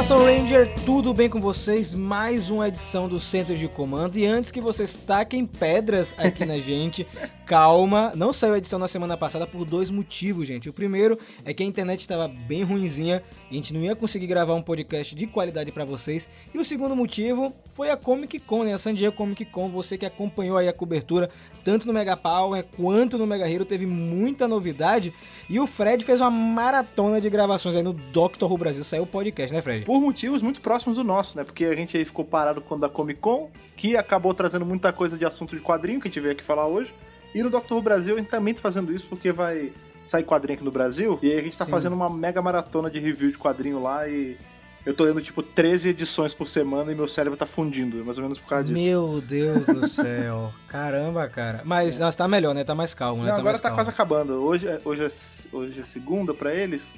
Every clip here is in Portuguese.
Nação Ranger, tudo bem com vocês? Mais uma edição do Centro de Comando. E antes que vocês taquem pedras aqui na gente, calma. Não saiu a edição na semana passada por dois motivos, gente. O primeiro é que a internet estava bem ruinzinha a gente não ia conseguir gravar um podcast de qualidade para vocês. E o segundo motivo foi a Comic Con, né? A San Diego Comic Con. Você que acompanhou aí a cobertura, tanto no Mega Power quanto no Mega Hero, teve muita novidade. E o Fred fez uma maratona de gravações aí no Doctor Who Brasil. Saiu o podcast, né, Fred? Por motivos muito próximos do nosso, né? Porque a gente aí ficou parado quando da Comic Con, que acabou trazendo muita coisa de assunto de quadrinho que a gente veio aqui falar hoje. E no Doctor Who Brasil a gente também tá fazendo isso porque vai sair quadrinho aqui no Brasil. E aí a gente tá Sim. fazendo uma mega maratona de review de quadrinho lá e eu tô lendo tipo 13 edições por semana e meu cérebro tá fundindo, mais ou menos por causa disso. Meu Deus do céu. Caramba, cara. Mas nossa, tá melhor, né? Tá mais calmo, né? Não, agora mais tá calmo. quase acabando. Hoje, é- hoje, é, hoje é segunda pra eles.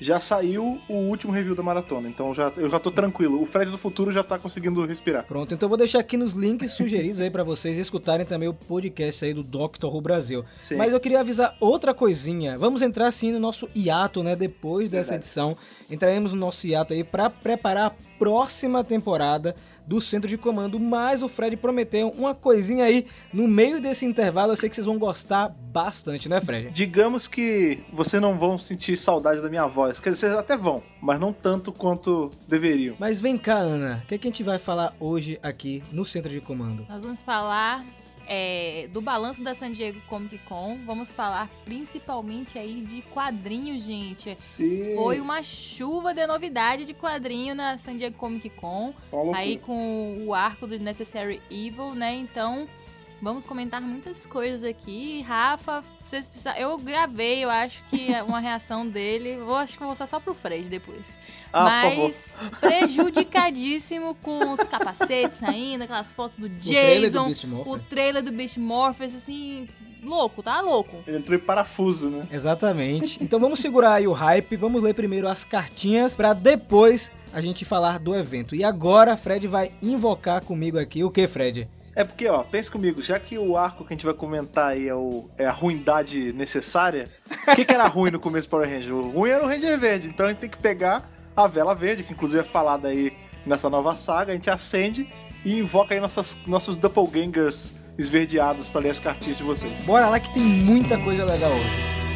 Já saiu o último review da maratona, então já, eu já tô tranquilo. O Fred do futuro já tá conseguindo respirar. Pronto, então eu vou deixar aqui nos links sugeridos aí pra vocês escutarem também o podcast aí do Doctor Who Brasil. Sim. Mas eu queria avisar outra coisinha. Vamos entrar sim no nosso hiato, né? Depois dessa Verdade. edição, entraremos no nosso hiato aí pra preparar a próxima temporada do Centro de Comando. Mas o Fred prometeu uma coisinha aí no meio desse intervalo. Eu sei que vocês vão gostar bastante, né, Fred? Digamos que vocês não vão sentir saudade da minha voz. Quer dizer, vocês até vão, mas não tanto quanto deveriam. Mas vem cá, Ana. O que, é que a gente vai falar hoje aqui no Centro de Comando? Nós vamos falar é, do balanço da San Diego Comic Con. Vamos falar principalmente aí de quadrinhos, gente. Sim. Foi uma chuva de novidade de quadrinho na San Diego Comic Con. Aí com o arco do Necessary Evil, né? Então, vamos comentar muitas coisas aqui. Rafa, vocês precisam... Eu gravei, eu acho que é uma reação dele. Vou, acho que vou mostrar só pro Fred depois. Ah, por favor. Mas prejudicadíssimo com os capacetes saindo, aquelas fotos do o trailer do Jason, o trailer do Beast Morphers, assim, louco, tá louco. Ele entrou em parafuso, né? Exatamente. Então vamos segurar aí o hype, vamos ler primeiro as cartinhas pra depois a gente falar do evento. E agora Fred vai invocar comigo aqui o que, Fred? É porque, ó, pense comigo, já que o arco que a gente vai comentar aí é, o, é a ruindade necessária, o que, que era ruim no começo do Power Ranger? O ruim era o Ranger Verde, então a gente tem que pegar a vela verde, que inclusive é falada aí nessa nova saga, a gente acende e invoca aí nossas, nossos doppelgangers esverdeados pra ler as cartinhas de vocês. Bora lá que tem muita coisa legal hoje.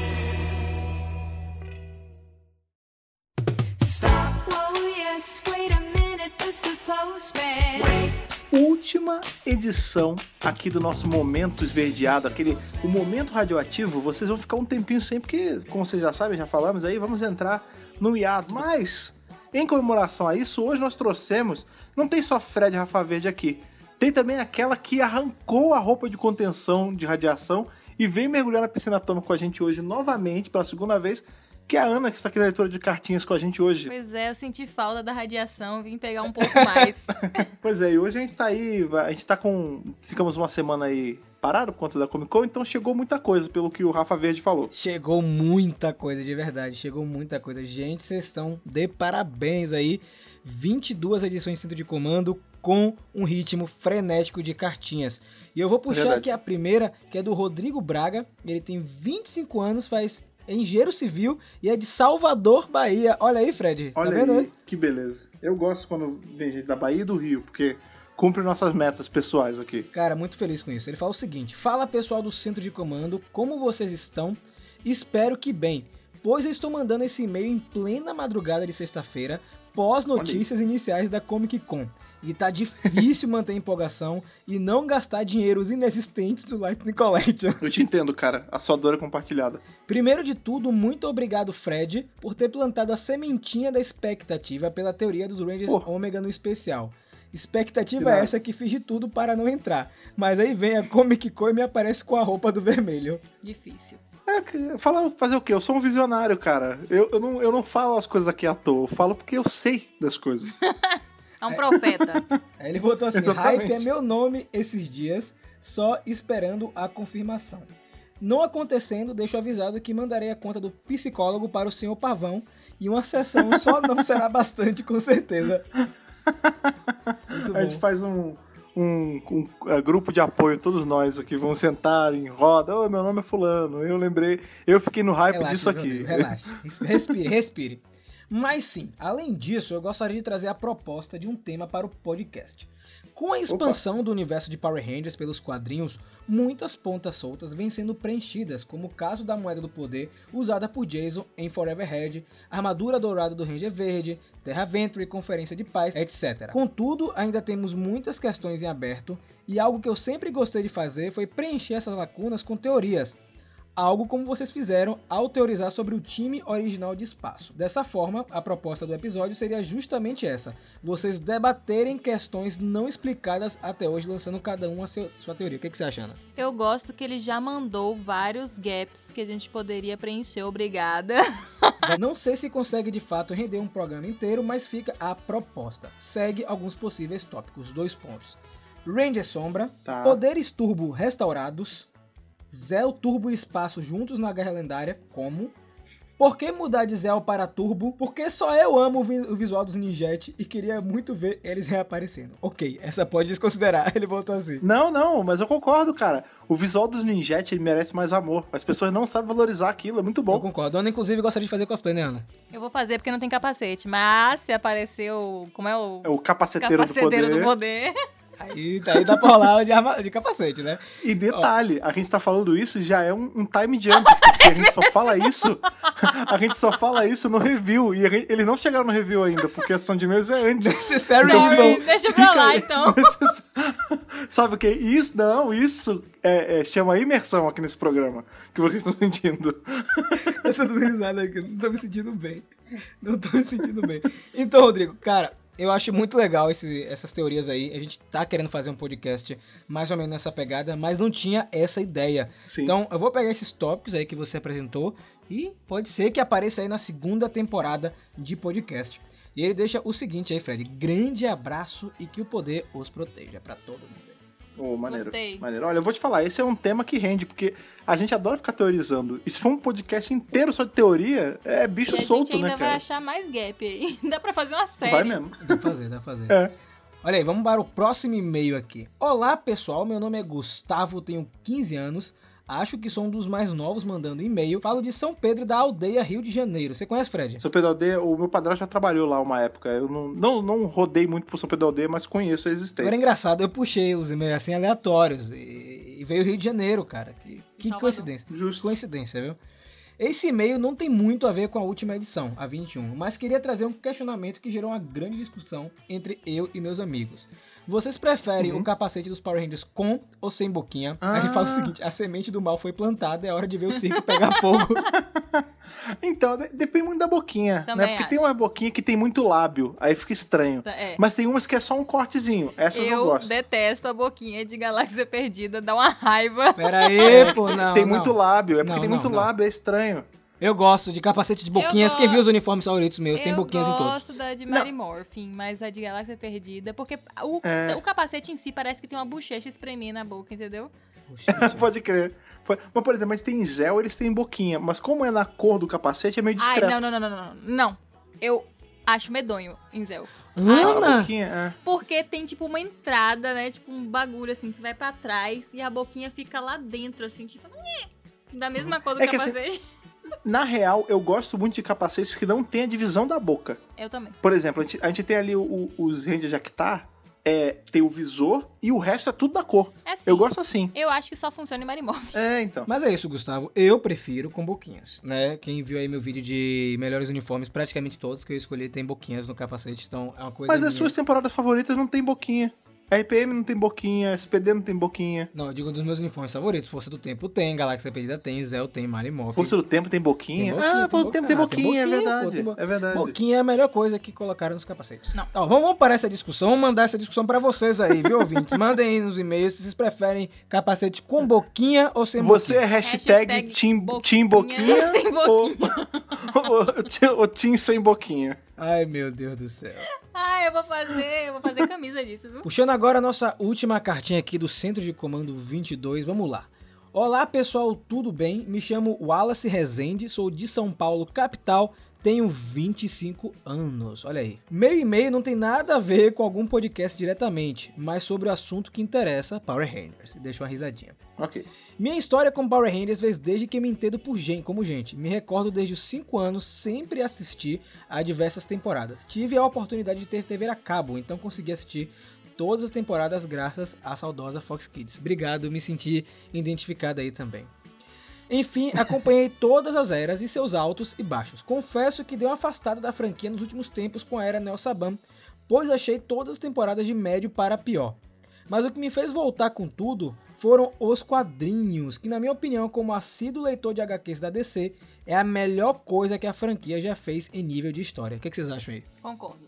Última edição aqui do nosso momento esverdeado, aquele o momento radioativo, vocês vão ficar um tempinho sem, porque, como vocês já sabem, já falamos aí, vamos entrar no hiato. Mas, em comemoração a isso, hoje nós trouxemos, não tem só Fred Rafa Verde aqui, tem também aquela que arrancou a roupa de contenção de radiação e veio mergulhar na piscina atômica com a gente hoje novamente, pela segunda vez, que é a Ana, que está aqui na leitura de cartinhas com a gente hoje. Pois é, eu senti falta da radiação, vim pegar um pouco mais. Pois é, e hoje a gente tá aí, a gente tá com. Ficamos uma semana aí parado por conta da Comic Con, então chegou muita coisa, pelo que o Rafa Verde falou. Chegou muita coisa, de verdade. Chegou muita coisa. Gente, vocês estão de parabéns aí. 22 edições de centro de comando com um ritmo frenético de cartinhas. E eu vou puxar Verdade. aqui a primeira, que é do Rodrigo Braga. Ele tem 25 anos, faz engenheiro civil e é de Salvador, Bahia. Olha aí, Fred. Olha tá aí, que beleza. Eu gosto quando vem gente da Bahia e do Rio, porque cumpre nossas metas pessoais aqui. Cara, muito feliz com isso. Ele fala o seguinte: Fala pessoal do centro de comando, como vocês estão? Espero que bem, pois eu estou mandando esse e-mail em plena madrugada de sexta-feira, pós notícias iniciais da Comic Con. E tá difícil manter a empolgação e não gastar dinheiros inexistentes do Lightning Collection. Eu te entendo, cara. A sua dor é compartilhada. Primeiro de tudo, muito obrigado, Fred, por ter plantado a sementinha da expectativa pela teoria dos Rangers Pô. Ômega no especial. Expectativa é essa que fiz de tudo para não entrar. Mas aí vem a Comic Con e me aparece com a roupa do vermelho. Difícil. É, fazer o quê? Eu sou um visionário, cara. Eu, eu, não, eu não falo as coisas aqui à toa. Eu falo porque eu sei das coisas. É um profeta. Aí ele botou assim: Exatamente. Hype é meu nome esses dias, só esperando a confirmação. Não acontecendo, deixo avisado que mandarei a conta do psicólogo para o senhor Pavão e uma sessão só não será bastante, com certeza. Muito A gente faz um, um, um, é, grupo de apoio, todos nós aqui. Vamos sentar em roda. Ô, meu nome é Fulano. Eu lembrei. Eu fiquei no hype Relaxa, disso aqui. amigo, relaxa. Respire, respire. Mas sim, além disso, eu gostaria de trazer a proposta de um tema para o podcast. Com a expansão do universo de Power Rangers pelos quadrinhos, muitas pontas soltas vêm sendo preenchidas, como o caso da moeda do poder usada por Jason em Forever Red, armadura dourada do Ranger Verde, Terra Venture, Conferência de Paz, etc. Contudo, ainda temos muitas questões em aberto, e algo que eu sempre gostei de fazer foi preencher essas lacunas com teorias, algo como vocês fizeram ao teorizar sobre o time original de espaço. Dessa forma, a proposta do episódio seria justamente essa: vocês debaterem questões não explicadas até hoje, lançando cada um a seu- sua teoria. O que, que você acha, Ana? Eu gosto que ele já mandou vários gaps que a gente poderia preencher. Obrigada. Não sei se consegue de fato render um programa inteiro, mas fica a proposta. Segue alguns possíveis tópicos. Dois pontos. Ranger Sombra, Tá. Poderes Turbo restaurados, Zell Turbo e Espaço juntos na Guerra Lendária, como? Por que mudar de Zell para Turbo? Porque só eu amo o vi- o visual dos Ninjet e queria muito ver eles reaparecendo. Ok, essa pode desconsiderar, ele voltou assim. Não, não, mas eu concordo, cara. O visual dos Ninjet ele merece mais amor. As pessoas não sabem valorizar aquilo, é muito Eu bom. concordo. Ana, inclusive, gostaria de fazer cosplay, né, Ana? Eu vou fazer porque não tem capacete. Mas se aparecer o. Como é o. É o capaceteiro, do poder. do poder. Aí, aí dá pra rolar de, arma- de capacete, né? E detalhe, a gente tá falando isso já é um, um time jump, porque a gente só fala isso, a gente só fala isso no review, e gente- eles não chegaram no review ainda, porque a sessão de e-mails é antes. Necessary Então, Evil. Deixa pra lá então. Sabe o que? Isso, não, isso é, é- chama imersão aqui nesse programa, que vocês estão sentindo. Eu tô dando risada aqui, não tô me sentindo bem. Não tô me sentindo bem. Então, Rodrigo, cara, eu acho muito legal esse- essas teorias aí. A gente tá querendo fazer um podcast mais ou menos nessa pegada, mas não tinha essa ideia. Sim. Então, eu vou pegar esses tópicos aí que você apresentou e pode ser que apareça aí na segunda temporada de podcast. E ele deixa o seguinte aí, Fred: grande abraço e que o poder os proteja pra todo mundo. Ô, maneiro. Gostei. Maneiro. Olha, eu vou te falar, esse é um tema que rende, porque a gente adora ficar teorizando. E se for um podcast inteiro só de teoria, é bicho E a gente solto, ainda né, vai cara? achar mais gap aí. Dá pra fazer uma série. Vai mesmo. Dá pra fazer, dá pra fazer. É. Olha aí, vamos para o próximo e-mail aqui. Olá, pessoal. Meu nome é Gustavo, tenho 15 anos. Acho que sou um dos mais novos mandando e-mail. Falo de São Pedro da aldeia Rio de Janeiro. Você conhece, Fred? São Pedro Aldeia, o meu padrasto já trabalhou lá uma época. Eu não, não, não rodei muito por São Pedro Aldeia, mas conheço a existência. Agora é engraçado, eu puxei os e-mails assim aleatórios e, e veio Rio de Janeiro, cara. Que, que coincidência. Justo. Coincidência, viu? Esse e-mail não tem muito a ver com a última edição, a 21, mas queria trazer um questionamento que gerou uma grande discussão entre eu e meus amigos. Vocês preferem Uhum. o capacete dos Power Rangers com ou sem boquinha? Aí ele fala o Ah. seguinte: a semente do mal foi plantada, é hora de ver o circo pegar fogo. Então, de- depende muito da boquinha, Também né? Porque acho. tem uma boquinha que tem muito lábio, aí fica estranho. É. Mas tem umas que é só um cortezinho. Essas eu, eu gosto. detesto a boquinha de Galáxia Perdida, dá uma raiva. Pera aí, pô, não. tem não. muito lábio, é porque Não, tem não, muito não. lábio, é estranho. Eu gosto de capacete de boquinhas. Eu Quem go- viu os uniformes favoritos meus, tem eu boquinhas em todos. gosto da de Mary Morphin, mas a de Galáxia Perdida, porque o, É. o capacete em si parece que tem uma bochecha espremida na boca, entendeu? Pode crer. Mas, por exemplo, a gente tem Zell, eles têm boquinha. Mas como é na cor do capacete, é meio Ai, discreto. não, não, não, não, não, não. Não. Eu acho medonho em Zell. A Ana! boquinha, é. Porque tem, tipo, uma entrada, né? Tipo, um bagulho, assim, que vai pra trás e a boquinha fica lá dentro, assim, tipo... "Nhê", Da mesma cor do É que assim- capacete. Na real, eu gosto muito de capacetes que não tem a divisão da boca. Eu também. Por exemplo, a gente, a gente tem ali o- o- os Rangers Jactar, é, tem o visor e o resto é tudo da cor. É assim. Eu gosto assim. Eu acho que só funciona em Mary Morphin. É, então. Mas é isso, Gustavo. Eu prefiro com boquinhas, né? Quem viu aí meu vídeo de melhores uniformes, praticamente todos que eu escolhi tem boquinhas no capacete, então é uma coisa. Mas as minha. suas temporadas favoritas não tem boquinha. RPM não tem boquinha, SPD não tem boquinha. Não, eu digo dos meus uniformes favoritos. Força do Tempo tem, Galáxia Perdida tem, Zell tem, Marimorph. Força do Tempo tem boquinha? Tem boquinha, ah, Força do tem Tempo tem boquinha. boquinha, Ah, é tem verdade. boquinha, pô, tem É verdade. Boquinha é a melhor coisa que colocaram nos capacetes. Não. Ó, vamos, vamos parar essa discussão, vamos mandar essa discussão pra vocês aí, viu, ouvintes? Mandem aí nos e-mails se vocês preferem capacete com boquinha ou sem Você é boquinha. hashtag, Hashtag team, boquinha team Boquinha sem ou, ou, ou Team Sem Boquinha? Ai, meu Deus do céu. Ah, eu vou fazer, eu vou fazer camisa disso, viu? Puxando agora a nossa última cartinha aqui do Centro de Comando 22, vamos lá. Olá pessoal, tudo bem? Me chamo Wallace Rezende, sou de São Paulo, capital, Tenho 25 anos, olha aí. Meio e meio não tem nada a ver com algum podcast diretamente, mas sobre o assunto que interessa, Power Rangers. Deixa uma risadinha. Ok. Minha história com Power Rangers veio desde que me entendo por gente, como gente. Me recordo desde os 5 anos sempre assisti a diversas temporadas. Tive a oportunidade de ter TV a cabo, então consegui assistir todas as temporadas graças à saudosa Fox Kids. Obrigado, me senti identificado aí também. Enfim, acompanhei todas as eras e seus altos e baixos. Confesso que dei uma afastada da franquia nos últimos tempos com a era Neo Saban, pois achei todas as temporadas de médio para pior. Mas o que me fez voltar com tudo foram os quadrinhos, que na minha opinião, como assíduo leitor de HQs da DC, é a melhor coisa que a franquia já fez em nível de história. O que, que vocês acham aí? Concordo.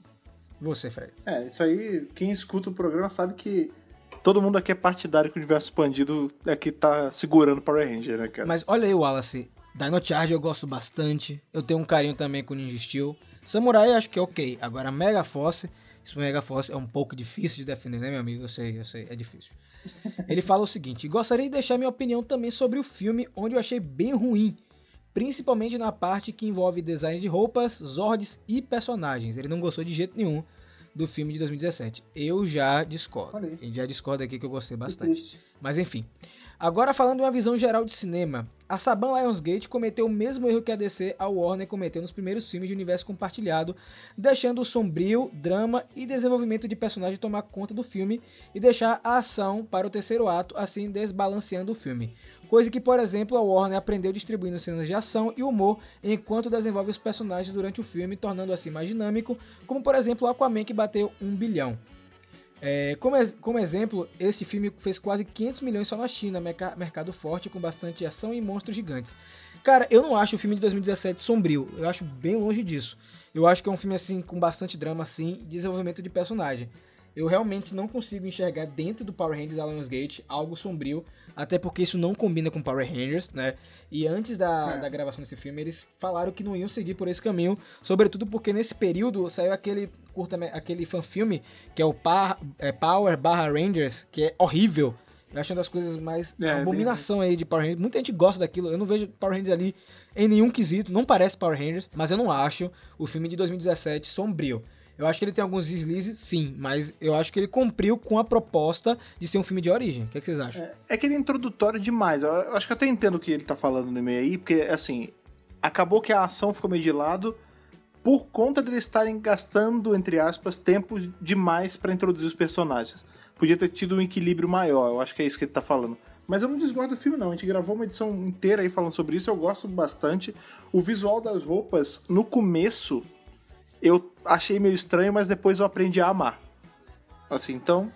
Você, Fred. É, isso aí, quem escuta o programa sabe que todo mundo aqui é partidário que o universo expandido é que tá segurando Power Ranger, né, cara? Mas olha aí, Wallace. Dino Charge eu gosto bastante. Eu tenho um carinho também com Ninja Steel. Samurai acho que é ok. Agora Mega Force, isso Mega Force é um pouco difícil de defender, né, meu amigo? Eu sei, eu sei, é difícil. Ele fala o seguinte: gostaria de deixar minha opinião também sobre o filme, onde eu achei bem ruim. Principalmente na parte que envolve design de roupas, zords e personagens. Ele não gostou de jeito nenhum do filme de 2017. Eu já discordo. Ele já discorda aqui que eu gostei bastante. Mas enfim. Agora falando de uma visão geral de cinema, a Saban Lionsgate cometeu o mesmo erro que a DC a Warner cometeu nos primeiros filmes de universo compartilhado, deixando o sombrio, drama e desenvolvimento de personagem tomar conta do filme e deixar a ação para o terceiro ato, assim desbalanceando o filme. Coisa que, por exemplo, a Warner aprendeu distribuindo cenas de ação e humor enquanto desenvolve os personagens durante o filme, tornando assim mais dinâmico, como por exemplo Aquaman que bateu um bilhão. É, como, como exemplo, este filme fez quase 500 milhões só na China, merca- mercado forte com bastante ação e monstros gigantes. Cara, eu não acho o filme de 2017 sombrio, eu acho bem longe disso. Eu acho que é um filme assim com bastante drama assim, desenvolvimento de personagem. Eu realmente não consigo enxergar dentro do Power Rangers da Lionsgate algo sombrio, até porque isso não combina com Power Rangers, né? E antes da, É. da gravação desse filme, eles falaram que não iam seguir por esse caminho, sobretudo porque nesse período saiu aquele curta, aquele fanfilme que é o Pa- é, Power barra Rangers, que é horrível. Eu acho uma das coisas mais É, uma abominação aí de Power Rangers. Muita gente gosta daquilo. Eu não vejo Power Rangers ali em nenhum quesito. Não parece Power Rangers, mas eu não acho o filme de 2017 sombrio. Eu acho que ele tem alguns deslizes, sim, mas eu acho que ele cumpriu com a proposta de ser um filme de origem. O que, é que vocês acham? É que ele é introdutório demais. Eu acho que eu até entendo o que ele tá falando no meio aí, porque, assim, acabou que a ação ficou meio de lado por conta de eles estarem gastando, entre aspas, tempo demais pra introduzir os personagens. Podia ter tido um equilíbrio maior, eu acho que é isso que ele tá falando. Mas eu não desgosto do filme, não. A gente gravou uma edição inteira aí falando sobre isso, eu gosto bastante. O visual das roupas, no começo, eu achei meio estranho, mas depois eu aprendi a amar. Assim, então,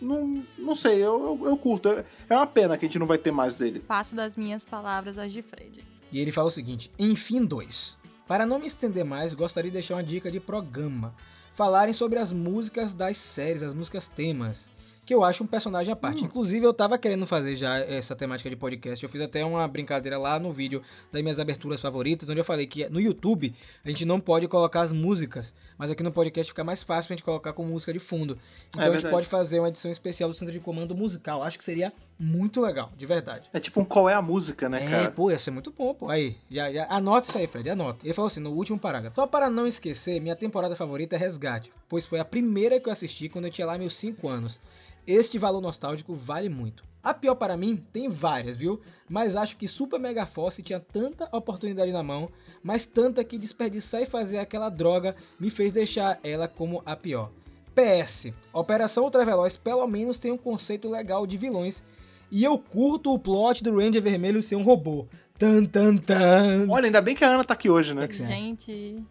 não, não sei, eu, eu, eu curto. É uma pena que a gente não vai ter mais dele. Passo das minhas palavras às de Fred. E ele fala o seguinte: Enfim, dois. Para não me estender mais, gostaria de deixar uma dica de programa. Falarem sobre as músicas das séries, as músicas temas. Que eu acho um personagem à parte. Hum. Inclusive, eu tava querendo fazer já essa temática de podcast. Eu fiz até uma brincadeira lá no vídeo das minhas aberturas favoritas, onde eu falei que no YouTube a gente não pode colocar as músicas, mas aqui no podcast fica mais fácil pra gente colocar com música de fundo. Então a gente pode fazer uma edição especial do Centro de Comando Musical. Acho que seria muito legal, de verdade. É tipo um qual é a música, né, É, cara? pô, ia ser muito bom, pô. Aí, já, já, anota isso aí, Fred, anota. Ele falou assim, no último parágrafo. Só para não esquecer, minha temporada favorita é Resgate, pois foi a primeira que eu assisti quando eu tinha lá meus 5 anos. Este valor nostálgico vale muito. A pior para mim, tem várias, viu? Mas acho que Super Mega Force tinha tanta oportunidade na mão, mas tanta que desperdiçar e fazer aquela droga me fez deixar ela como a pior. PS, Operação Ultraveloz pelo menos tem um conceito legal de vilões e eu curto o plot do Ranger Vermelho ser um robô. Tan, tan, tan. Olha, ainda bem que a Ana tá aqui hoje, né? Gente,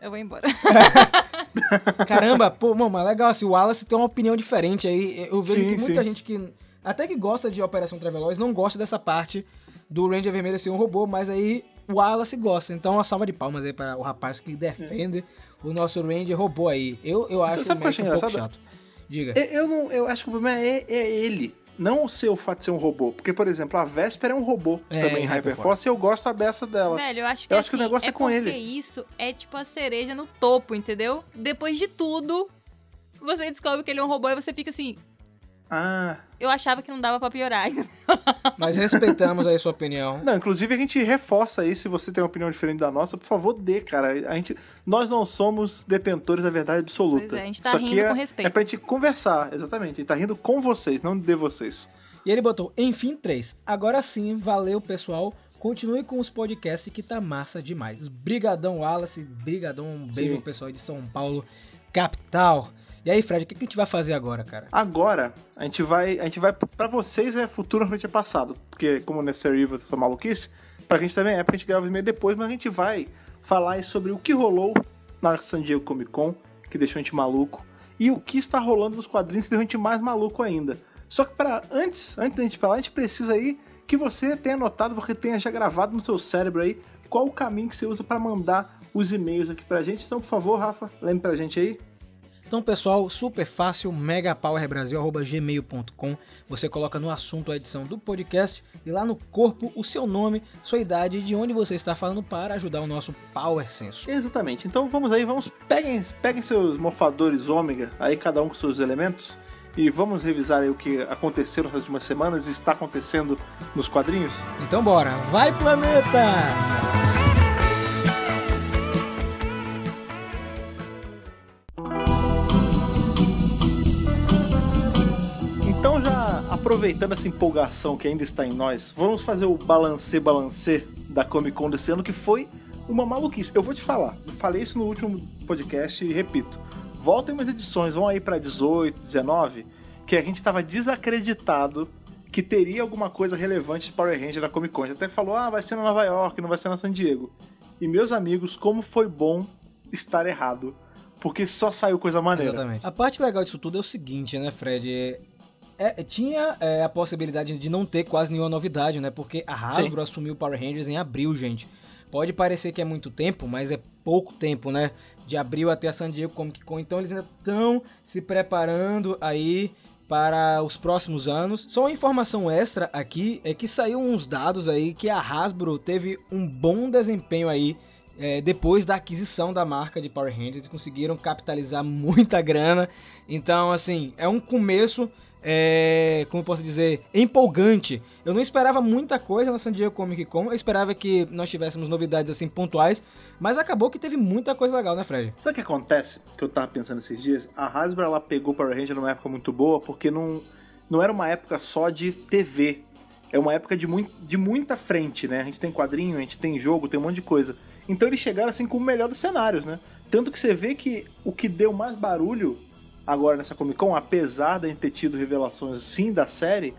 eu vou embora. Caramba, pô, mano, mas legal, assim, o Wallace tem uma opinião diferente aí. Eu vejo Sim, que muita sim. gente que até que gosta de Operação Traveloz não gosta dessa parte do Ranger Vermelho ser um robô, mas aí o Wallace gosta. Então, uma salva de palmas aí para o rapaz que defende o nosso Ranger robô aí. Eu, eu acho sabe que eu o achei um pouco engraçado? chato. Diga. Eu, eu não, eu acho que o problema é, é ele. Não ser o fato de ser um robô. Porque, por exemplo, a Vesper é um robô É, também em em Hyperforce e eu gosto a beça dela. Velho, eu acho que, Eu acho que o assim, negócio é com porque ele. isso é tipo a cereja no topo, entendeu? Depois de tudo, você descobre que ele é um robô e você fica assim, Ah. Eu achava que não dava pra piorar. Mas respeitamos aí sua opinião. Não, inclusive a gente reforça aí, se você tem uma opinião diferente da nossa, por favor, dê, cara. A gente, nós não somos detentores da verdade absoluta. Pois é, a gente tá Isso rindo aqui é, com respeito. É pra gente conversar, exatamente. A gente tá rindo com vocês, não de vocês. E ele botou, enfim, três. Agora sim, valeu, pessoal. Continue com os podcasts que tá massa demais. Brigadão, Wallace. Brigadão, um beijo Sim. pessoal de São Paulo, capital. E aí, Fred, o que a gente vai fazer agora, cara? Agora, a gente vai. A gente vai. Pra vocês é futuro, pra gente é passado. Porque, como Necessary Evil é maluquice, pra gente também é, porque a gente grava o e-mail depois, mas a gente vai falar sobre o que rolou na San Diego Comic Con, que deixou a gente maluco, e o que está rolando nos quadrinhos que deixou a gente mais maluco ainda. Só que para antes, antes da gente falar, a gente precisa aí que você tenha anotado, você tenha já gravado no seu cérebro aí qual o caminho que você usa para mandar os e-mails aqui pra gente. Então, por favor, Rafa, lembre pra gente aí. Então, pessoal, super fácil, megapowerbrasil.gmail.com. Você coloca no assunto a edição do podcast e lá no corpo o seu nome, sua idade e de onde você está falando para ajudar o nosso Power Senso. Exatamente. Então vamos aí, vamos peguem, peguem seus morfadores ômega, aí cada um com seus elementos, e vamos revisar aí o que aconteceu nas últimas semanas e está acontecendo nos quadrinhos. Então, bora, vai planeta! Já aproveitando essa empolgação que ainda está em nós, vamos fazer o balancê balancê da Comic Con desse ano que foi uma maluquice. Eu vou te falar, falei isso no último podcast e repito. Voltem umas edições, vão aí para 18, 19, que a gente estava desacreditado que teria alguma coisa relevante de Power Ranger na Comic Con. A gente até falou, ah, vai ser na Nova York, não vai ser na San Diego. E meus amigos, como foi bom estar errado. Porque só saiu coisa maneira. Exatamente. A parte legal disso tudo é o seguinte, né, Fred? É, tinha é, a possibilidade de não ter quase nenhuma novidade, né? Porque a Hasbro assumiu o Power Rangers em abril, gente. Pode parecer que é muito tempo, mas é pouco tempo, né? De abril até a San Diego Comic Con. Então eles ainda estão se preparando aí para os próximos anos. Só uma informação extra aqui é que saiu uns dados aí que a Hasbro teve um bom desempenho aí é, depois da aquisição da marca de Power Rangers. Conseguiram capitalizar muita grana. Então, assim, é um começo é, como eu posso dizer, empolgante. Eu não esperava muita coisa na San Diego Comic Con, eu esperava que nós tivéssemos novidades assim pontuais, mas acabou que teve muita coisa legal, né, Fred? Sabe o que acontece? Que eu tava pensando esses dias? A Hasbro ela pegou Power Ranger numa época muito boa, porque não, não era uma época só de TV. É uma época de, muito, de muita frente, né? A gente tem quadrinho, a gente tem jogo, tem um monte de coisa. Então eles chegaram assim com o melhor dos cenários, né? Tanto que você vê que o que deu mais barulho agora nessa Comic Con, apesar de ter tido revelações sim da série,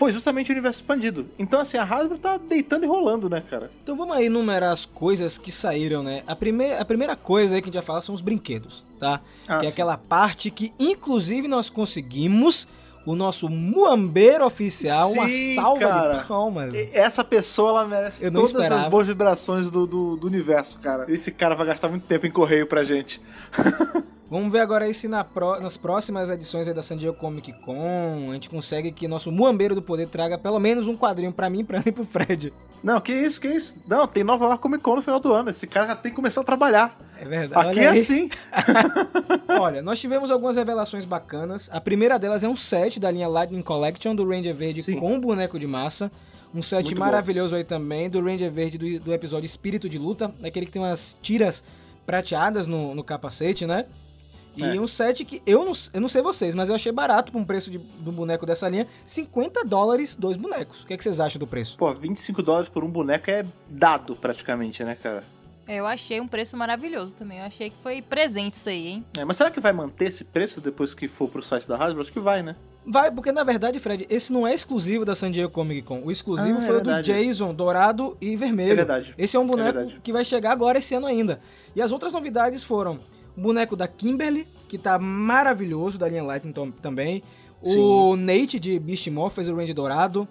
foi justamente o universo expandido. Então, assim, a Hasbro tá deitando e rolando, né, cara? Então vamos aí enumerar as coisas que saíram, né? A, prime a primeira coisa aí que a gente vai falar são os brinquedos, tá? Ah, que é sim. aquela parte que, inclusive, nós conseguimos o nosso muambeiro oficial, uma Sim, salva cara. de palmas. Essa pessoa, ela merece Eu todas esperava. as boas vibrações do, do, do universo, cara. Esse cara vai gastar muito tempo em correio pra gente. Vamos ver agora aí se na pró- nas próximas edições da San Diego Comic Con a gente consegue que nosso muambeiro do poder traga pelo menos um quadrinho pra mim, pra mim e pro Fred. Não, que isso, que isso? Não, tem Nova York Comic Con no final do ano. Esse cara já tem que começar a trabalhar. É verdade. Aqui é assim. Olha, nós tivemos algumas revelações bacanas. A primeira delas é um set da linha Lightning Collection do Ranger Verde Sim. com boneco de massa. Um set Muito maravilhoso aí também do Ranger Verde do, do episódio Espírito de Luta, aquele que tem umas tiras prateadas no, no capacete, né? E É. um set que eu não, eu não sei vocês, mas eu achei barato pra um preço de, do boneco dessa linha. 50 dólares, dois bonecos. O que, é que vocês acham do preço? Pô, 25 dólares por um boneco é dado praticamente, né, cara? Eu achei um preço maravilhoso também. Eu achei que foi presente isso aí, hein? É, mas será que vai manter esse preço depois que for pro site da Hasbro? Acho que vai, né? Vai, porque na verdade, Fred, esse não é exclusivo da San Diego Comic Con. O exclusivo Ah, é foi o do. Jason, dourado e vermelho. É verdade. Esse é um boneco verdade. que vai chegar agora esse ano ainda. E as outras novidades foram o boneco da Kimberly, que tá maravilhoso, da linha Lightning também. O Nate de Beast Morphers, o Range dourado.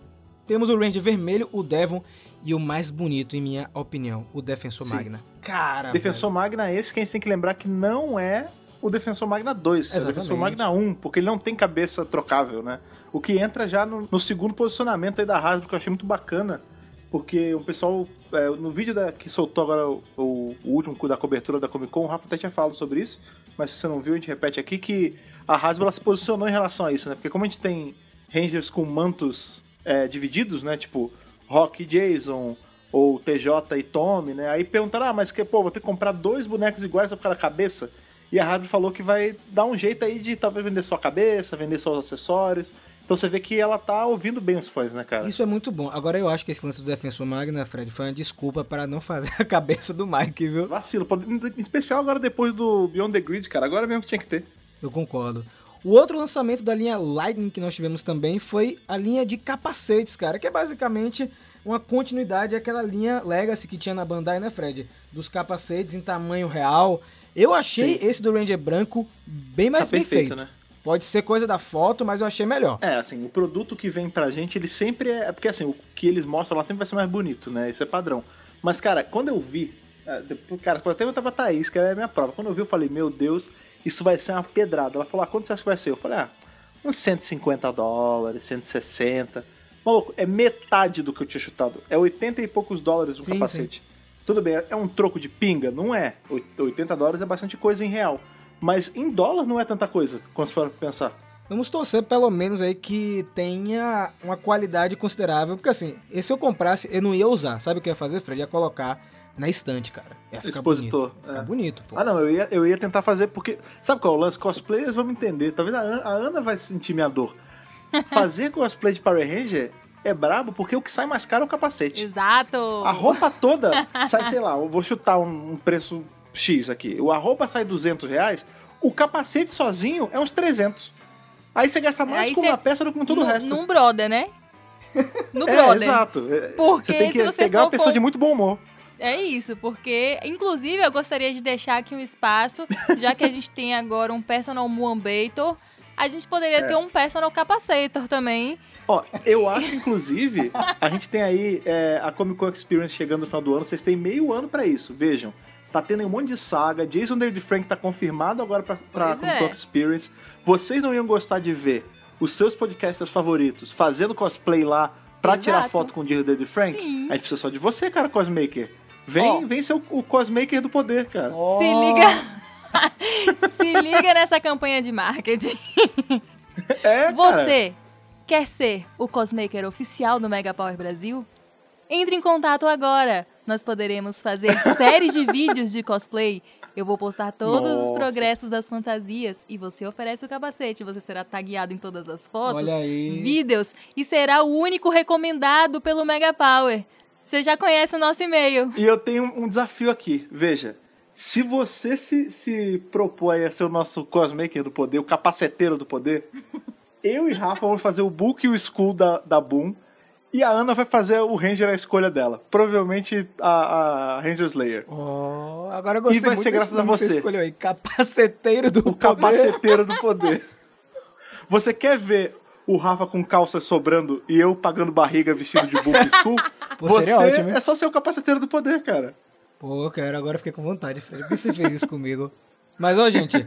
Temos o Range vermelho, o Devon. E o mais bonito, em minha opinião, o Defensor Sim. Magna. Cara, Defensor Magna é esse que a gente tem que lembrar que não é o Defensor Magna 2, é o Exatamente. Defensor Magna 1, porque ele não tem cabeça trocável, né? O que entra já no, no segundo posicionamento aí da Hasbro, que eu achei muito bacana, porque o pessoal, é, no vídeo da- que soltou agora o, o- o último da cobertura da Comic Con, o Rafa até tinha falado sobre isso, mas se você não viu, a gente repete aqui que a Hasbro ela se posicionou em relação a isso, né? Porque como a gente tem Rangers com mantos é, divididos, né? Tipo, Rock e Jason, ou TJ e Tommy, né? Aí perguntaram, ah, mas que, pô, vou ter que comprar dois bonecos iguais só por causa da cabeça? E a Hasbro falou que vai dar um jeito aí de talvez vender só a cabeça, vender só os acessórios. Então você vê que ela tá ouvindo bem os fãs, né, cara? Isso é muito bom. Agora eu acho que esse lance do Defensor Magna, Fred, foi uma desculpa para não fazer a cabeça do Mike, viu? Vacilo. Em especial agora depois do Beyond the Grid, cara. Agora mesmo que tinha que ter. Eu concordo. O outro lançamento da linha Lightning que nós tivemos também foi a linha de capacetes, cara, que é basicamente uma continuidade daquela linha Legacy que tinha na Bandai, né, Fred? Dos capacetes em tamanho real. Eu achei Sim. esse do Ranger branco bem mais tá bem perfeito, feito. Né? Pode ser coisa da foto, mas eu achei melhor. É, assim, o produto que vem pra gente, ele sempre é. Porque assim, o que eles mostram lá sempre vai ser mais bonito, né? Isso é padrão. Mas, cara, quando eu vi. É, cara, até eu tava Thaís, que era a minha prova. Quando eu vi, eu falei, meu Deus, isso vai ser uma pedrada. Ela falou, ah, quanto você acha que vai ser? Eu falei, ah, uns 150 dólares, 160. Maluco, é metade do que eu tinha chutado. É 80 e poucos dólares um sim, capacete. Sim. Tudo bem, é um troco de pinga? Não é. 80 dólares é bastante coisa em real. Mas em dólar não é tanta coisa, quando você for pensar. Vamos torcer pelo menos aí que tenha uma qualidade considerável. Porque assim, se eu comprasse, eu não ia usar. Sabe o que eu ia fazer, Fred? Ia colocar na estante, cara. Ia ficar Expositor. Bonito. Ficar é. bonito, pô. Ah, não, eu ia, eu ia tentar fazer porque. Sabe qual é o lance? Cosplayers vão me entender. Talvez a Ana, a Ana vai sentir minha dor. Fazer cosplay de Power Ranger é brabo porque o que sai mais caro é o capacete. Exato. A roupa toda sai, sei lá, eu vou chutar um preço X aqui. A roupa sai 200 reais, o capacete sozinho é uns 300. Aí você gasta mais Aí com uma peça do que com todo o resto. Num brother, né? No é, brother. Exato. É, porque você tem que você pegar uma pessoa com... de muito bom humor. É isso, porque, inclusive, eu gostaria de deixar aqui um espaço, já que a gente tem agora um personal Moambator, a gente poderia é. ter um personal Capacitor também. Ó, eu acho, inclusive, a gente tem aí é, a Comic Con Experience chegando no final do ano, vocês têm meio ano para isso, vejam. Tá tendo um monte de saga. Jason David Frank tá confirmado agora pra, pra Comic é. Experience. Vocês não iam gostar de ver os seus podcasters favoritos fazendo cosplay lá pra Exato. tirar foto com o Jason David Frank? Sim. A gente precisa só de você, cara, Cosmaker. Vem, oh. vem ser o, o Cosmaker do poder, cara. Oh. Se liga. Se liga nessa campanha de marketing. É, Você quer ser o Cosmaker oficial do Mega Power Brasil? Entre em contato agora nós poderemos fazer séries de vídeos de cosplay. Eu vou postar todos Nossa. os progressos das fantasias e você oferece o capacete. Você será tagueado em todas as fotos, vídeos e será o único recomendado pelo Mega Power. Você já conhece o nosso e-mail. E eu tenho um desafio aqui. Veja, se você se, se propõe a ser o nosso cosmaker do poder, o capaceteiro do poder, eu e Rafa vamos fazer o book e o school da, da Boom e a Ana vai fazer o Ranger a escolha dela. Provavelmente a, a Ranger Slayer. Oh, agora eu gostei e vai ser graças a você. você escolheu aí. Capaceteiro do o poder. Capaceteiro do poder. Você quer ver o Rafa com calça sobrando e eu pagando barriga vestido de Book School? Pô, você ótimo, é só ser o capaceteiro do poder, cara. Pô, quero. Agora eu fiquei com vontade. Por que você fez isso comigo? Mas, ó, gente,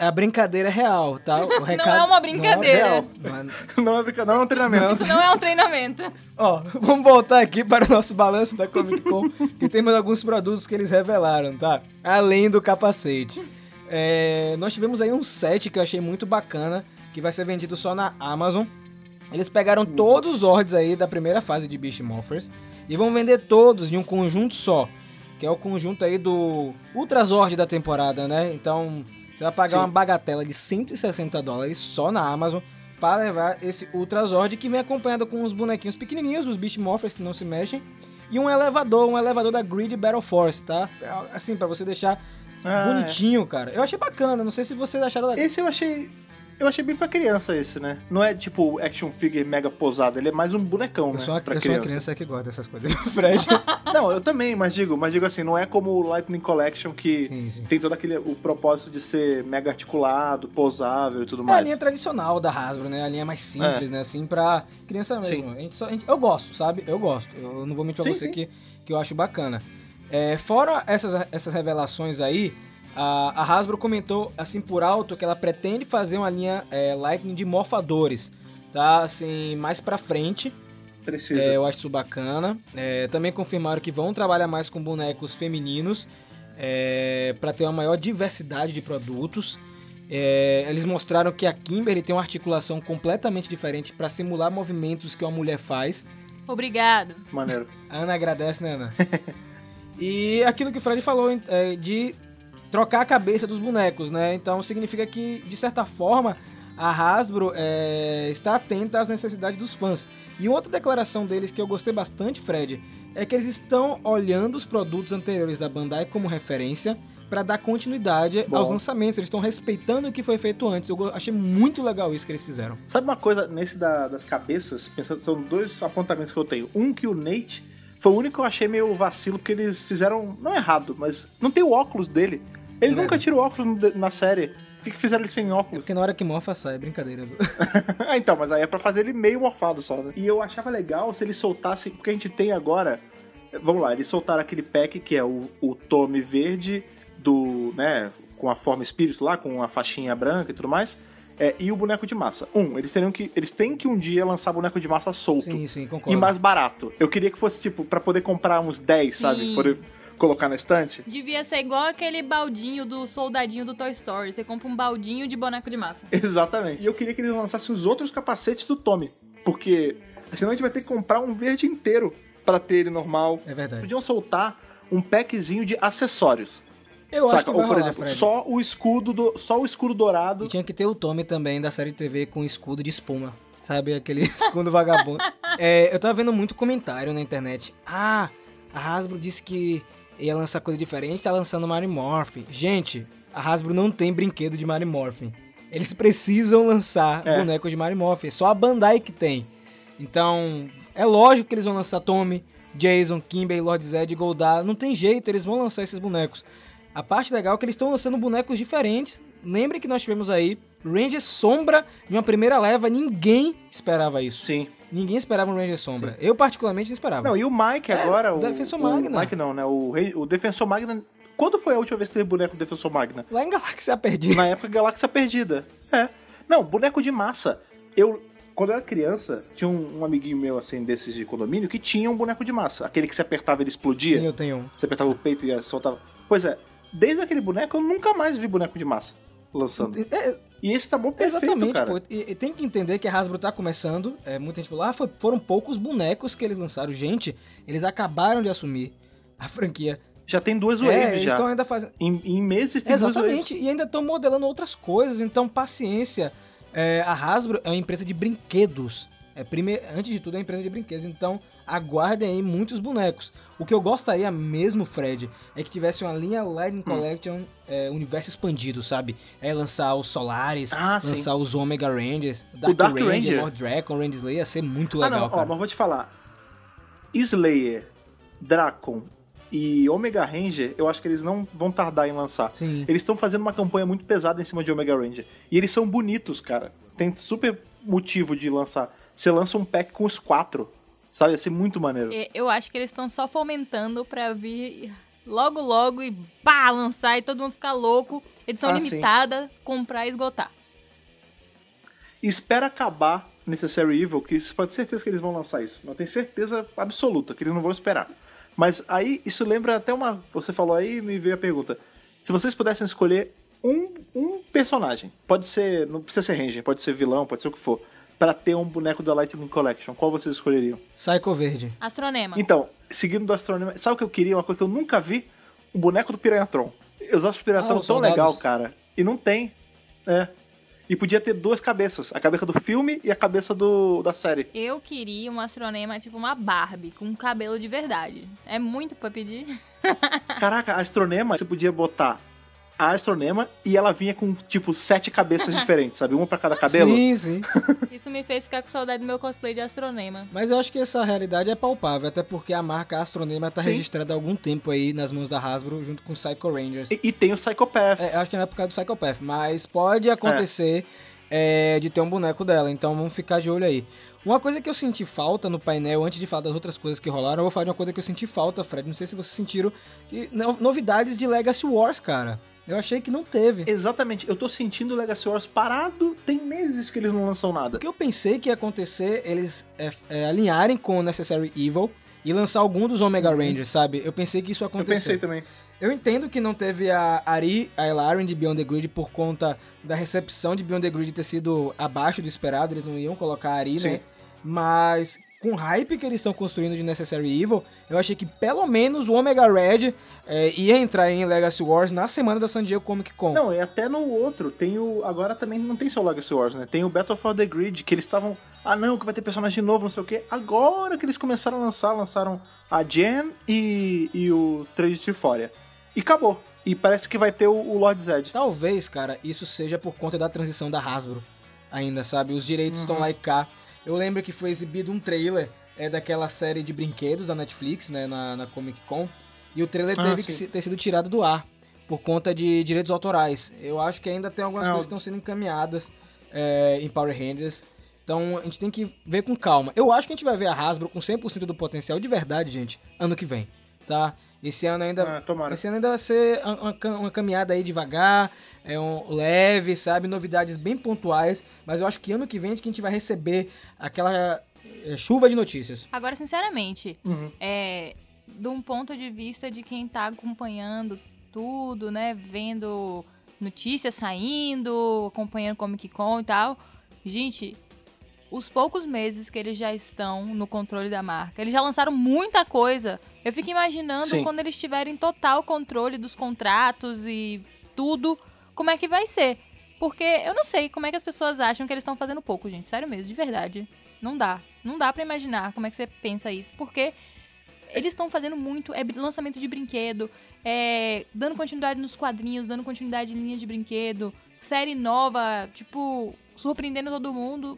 a brincadeira é real, tá? O recado não é uma brincadeira. Não é, não é brincadeira, não é um treinamento. Isso não é um treinamento. ó, vamos voltar aqui para o nosso balanço da Comic Con, que temos alguns produtos que eles revelaram, tá? Além do capacete. É, nós tivemos aí um set que eu achei muito bacana, que vai ser vendido só na Amazon. Eles pegaram todos os ordens aí da primeira fase de Beast Morphers e vão vender todos em um conjunto só que é o conjunto aí do Ultrazord da temporada, né? Então, você vai pagar Sim. uma bagatela de 160 dólares só na Amazon para levar esse Ultrazord que vem acompanhado com uns bonequinhos pequenininhos, os Beast Morphers que não se mexem, e um elevador, um elevador da Grid Battle Force, tá? Assim, para você deixar ah, é. bonitinho, é. cara. Eu achei bacana, não sei se vocês acharam legal. Esse eu achei eu achei bem pra criança esse, né? Não é tipo action figure mega posado, ele é mais um bonecão, eu né? Sou a, pra eu criança. sou uma criança que gosta dessas coisas. Fred. não, eu também, mas digo, mas digo assim, não é como o Lightning Collection que sim, sim. tem todo aquele o propósito de ser mega articulado, posável e tudo mais. É a linha tradicional da Hasbro, né? A linha mais simples, é. né? Assim, pra criança mesmo. A gente só, a gente, eu gosto, sabe? Eu gosto. Eu não vou mentir pra sim, você que, que eu acho bacana. É, fora essas, essas revelações aí, a, a Hasbro comentou assim por alto que ela pretende fazer uma linha é, Lightning de morfadores, tá? Assim, mais pra frente. Precisa. É, eu acho isso bacana. É, também confirmaram que vão trabalhar mais com bonecos femininos. é, para ter uma maior diversidade de produtos. É, eles mostraram que a Kimberly tem uma articulação completamente diferente para simular movimentos que uma mulher faz. Obrigado. Maneiro. A Ana agradece, né, Ana? e aquilo que o Fred falou é, de trocar a cabeça dos bonecos, né? Então significa que, de certa forma, a Hasbro é, está atenta às necessidades dos fãs. E outra declaração deles que eu gostei bastante, Fred, é que eles estão olhando os produtos anteriores da Bandai como referência para dar continuidade Bom. aos lançamentos. Eles estão respeitando o que foi feito antes. Eu achei muito legal isso que eles fizeram. Sabe uma coisa, nesse da- das cabeças, pensando, são dois apontamentos que eu tenho. Um que o Nate foi o único que eu achei meio vacilo, porque eles fizeram, não errado, mas não tem o óculos dele. Ele É nunca tira o óculos na série. Por que, que fizeram ele sem É óculos? porque na hora que morfa sai, é brincadeira. ah, então, mas aí é pra fazer ele meio morfado só, né? E eu achava legal se ele soltasse, porque a gente tem agora. Vamos lá, eles soltaram aquele pack que é o, o Tome Verde, do. né? Com a forma espírito lá, com a faixinha branca e tudo mais. É, e o boneco de massa. Um, eles teriam que. Eles têm que um dia lançar boneco de massa solto. sim, sim, E concordo. mais barato. Eu queria que fosse, tipo, pra poder comprar uns 10, sabe? Sim. Colocar na estante. Devia ser igual aquele baldinho do soldadinho do Toy Story. Você compra um baldinho de boneco de massa. Exatamente. E eu queria que eles lançassem os outros capacetes do Tommy. Porque senão a gente vai ter que comprar um verde inteiro pra ter ele normal. É verdade. Podiam soltar um packzinho de acessórios. Eu acho saca? que vai Ou, por rolar, exemplo, Fred. só o escudo do, só o escudo dourado. E tinha que ter o Tommy também da série TV com escudo de espuma. Sabe, aquele escudo vagabundo. É, eu tava vendo muito comentário na internet. Ah, a Hasbro disse que ia lançar coisa diferente, tá lançando Mario Morphin. Gente, a Hasbro não tem brinquedo de Mario Morphin. Eles precisam lançar É. bonecos de Mario Morphin. É só a Bandai que tem. Então, é lógico que eles vão lançar Tommy, Jason, Kimber, Lord Zed Goldar. Não tem jeito, eles vão lançar esses bonecos. A parte legal é que eles estão lançando bonecos diferentes. Lembre que nós tivemos aí Ranger Sombra de uma primeira leva. Ninguém esperava isso. Sim. Ninguém esperava um Ranger Sombra. Eu, particularmente, não esperava. Não, e o Mike agora. o o Defensor o Magna. Mike não, né? O, rei- o Defensor Magna. Quando foi a última vez que teve boneco do Defensor Magna? Lá em Galáxia Perdida. Na época Galáxia Perdida. É. Não, boneco de massa. Eu, quando eu era criança, tinha um, um amiguinho meu, assim, desses de condomínio, que tinha um boneco de massa. Aquele que se apertava ele explodia. Sim, eu tenho um. Você apertava o peito e soltava. Pois é, desde aquele boneco eu nunca mais vi boneco de massa lançando. É, E esse tá bom perfeito, Exatamente, cara. pô. E, e tem que entender que a Hasbro tá começando. É, muita gente falou, ah, foi- foram poucos bonecos que eles lançaram. Gente, eles acabaram de assumir a franquia. Já tem duas é, waves eles já. estão ainda fazendo. Em, em meses tem duas waves. Exatamente, e ainda estão modelando outras coisas, então paciência. É, a Hasbro é uma empresa de brinquedos. É, prime... Antes de tudo, é uma empresa de brinquedos, então aguardem aí muitos bonecos. O que eu gostaria mesmo, Fred, é que tivesse uma linha Lightning Hum. Collection é, universo expandido, sabe? É lançar os Solaris, Ah, sim. lançar os Omega Rangers, Dark, Dark Ranger, Ranger. Lord Dragon, Ranger Slayer, ia ser muito Ah, legal, não, ó, cara. mas vou te falar. Slayer, Dracon e Omega Ranger, eu acho que eles não vão tardar em lançar. Sim. Eles estão fazendo uma campanha muito pesada em cima de Omega Ranger. E eles são bonitos, cara. Tem super motivo de lançar. Você lança um pack com os quatro. Sabe? Ia ser muito maneiro. Eu acho que eles estão só fomentando pra vir logo, logo e pá, lançar e todo mundo ficar louco. Edição Ah, sim. limitada, comprar e esgotar. Espera acabar Necessary Evil, que você pode ter certeza que eles vão lançar isso. Eu tenho certeza absoluta que eles não vão esperar. Mas aí, isso lembra até uma. Você falou aí e me veio a pergunta. Se vocês pudessem escolher um, um personagem, pode ser. Não precisa ser Ranger, pode ser vilão, pode ser o que for, pra ter um boneco da Lightning Collection, qual vocês escolheriam? Psycho Verde. Astronema. Então, seguindo do Astronema, sabe o que eu queria? Uma coisa que eu nunca vi? Um boneco do Piranhatron. Eu acho o Piranhatron Ah, tão soldados. legal, cara. E não tem. É. E podia ter duas cabeças. A cabeça do filme e a cabeça do, da série. Eu queria um astronema tipo uma Barbie, com um cabelo de verdade. É muito pra pedir. Caraca, Astronema, você podia botar a Astronema e ela vinha com, tipo, sete cabeças diferentes, sabe? Uma pra cada cabelo. Sim, sim. Isso me fez ficar com saudade do meu cosplay de astronema. Mas eu acho que essa realidade é palpável, até porque a marca Astronema tá Sim. registrada há algum tempo aí nas mãos da Hasbro, junto com Psycho Rangers. E, e tem o Psychopath. É, acho que não é por causa do Psychopath, mas pode acontecer é, de ter um boneco dela, então vamos ficar de olho aí. Uma coisa que eu senti falta no painel, antes de falar das outras coisas que rolaram, eu vou falar de uma coisa que eu senti falta, Fred. Não sei se vocês sentiram. que- no- novidades de Legacy Wars, cara. Eu achei que não teve. Exatamente, eu tô sentindo o Legacy Wars parado, tem meses que eles não lançam nada. O que eu pensei que ia acontecer, eles é, é, alinharem com o Necessary Evil e lançar algum dos Omega Rangers, sabe? Eu pensei que isso ia Eu pensei também. Eu entendo que não teve a Ari Ailaren de Beyond the Grid por conta da recepção de Beyond the Grid ter sido abaixo do esperado, eles não iam colocar a Ari, Sim. né? Mas com o hype que eles estão construindo de Necessary Evil, eu achei que pelo menos o Omega Red é, ia entrar em Legacy Wars na semana da San Diego Comic Con. Não, e até no outro, tem o. Agora também não tem só o Legacy Wars, né? Tem o Battle for the Grid, que eles estavam. Ah, não, que vai ter personagem novo, não sei o quê. Agora que eles começaram a lançar, lançaram a Jen e, e o Trade de Fória. E acabou. E parece que vai ter o, o Lord Zed. Talvez, cara, isso seja por conta da transição da Hasbro. Ainda, sabe? Os direitos Uhum. estão lá e cá. Eu lembro que foi exibido um trailer é, daquela série de brinquedos da Netflix, né? Na, na Comic Con. E o trailer Ah, teve que sim. se- ter sido tirado do ar por conta de direitos autorais. Eu acho que ainda tem algumas Ah, coisas que estão sendo encaminhadas é, em Power Rangers. Então a gente tem que ver com calma. Eu acho que a gente vai ver a Hasbro com 100% do potencial de verdade, gente, ano que vem, tá? Esse ano ainda Ah, esse ano ainda vai ser uma, uma cam- uma caminhada aí devagar, é um leve, sabe? Novidades bem pontuais. Mas eu acho que ano que vem é que a gente vai receber aquela é, chuva de notícias. Agora, sinceramente, Uhum. é, de um ponto de vista de quem tá acompanhando tudo, né? Vendo notícias saindo, acompanhando Comic Con e tal. Gente, os poucos meses que eles já estão no controle da marca, eles já lançaram muita coisa. Eu fico imaginando Sim. quando eles tiverem total controle dos contratos e tudo, como é que vai ser. Porque eu não sei como é que as pessoas acham que eles estão fazendo pouco, gente. Sério mesmo, de verdade. Não dá. Não dá pra imaginar como é que você pensa isso. Porque eles estão fazendo muito. É lançamento de brinquedo, é, dando continuidade nos quadrinhos, dando continuidade em linha de brinquedo, série nova, tipo, surpreendendo todo mundo.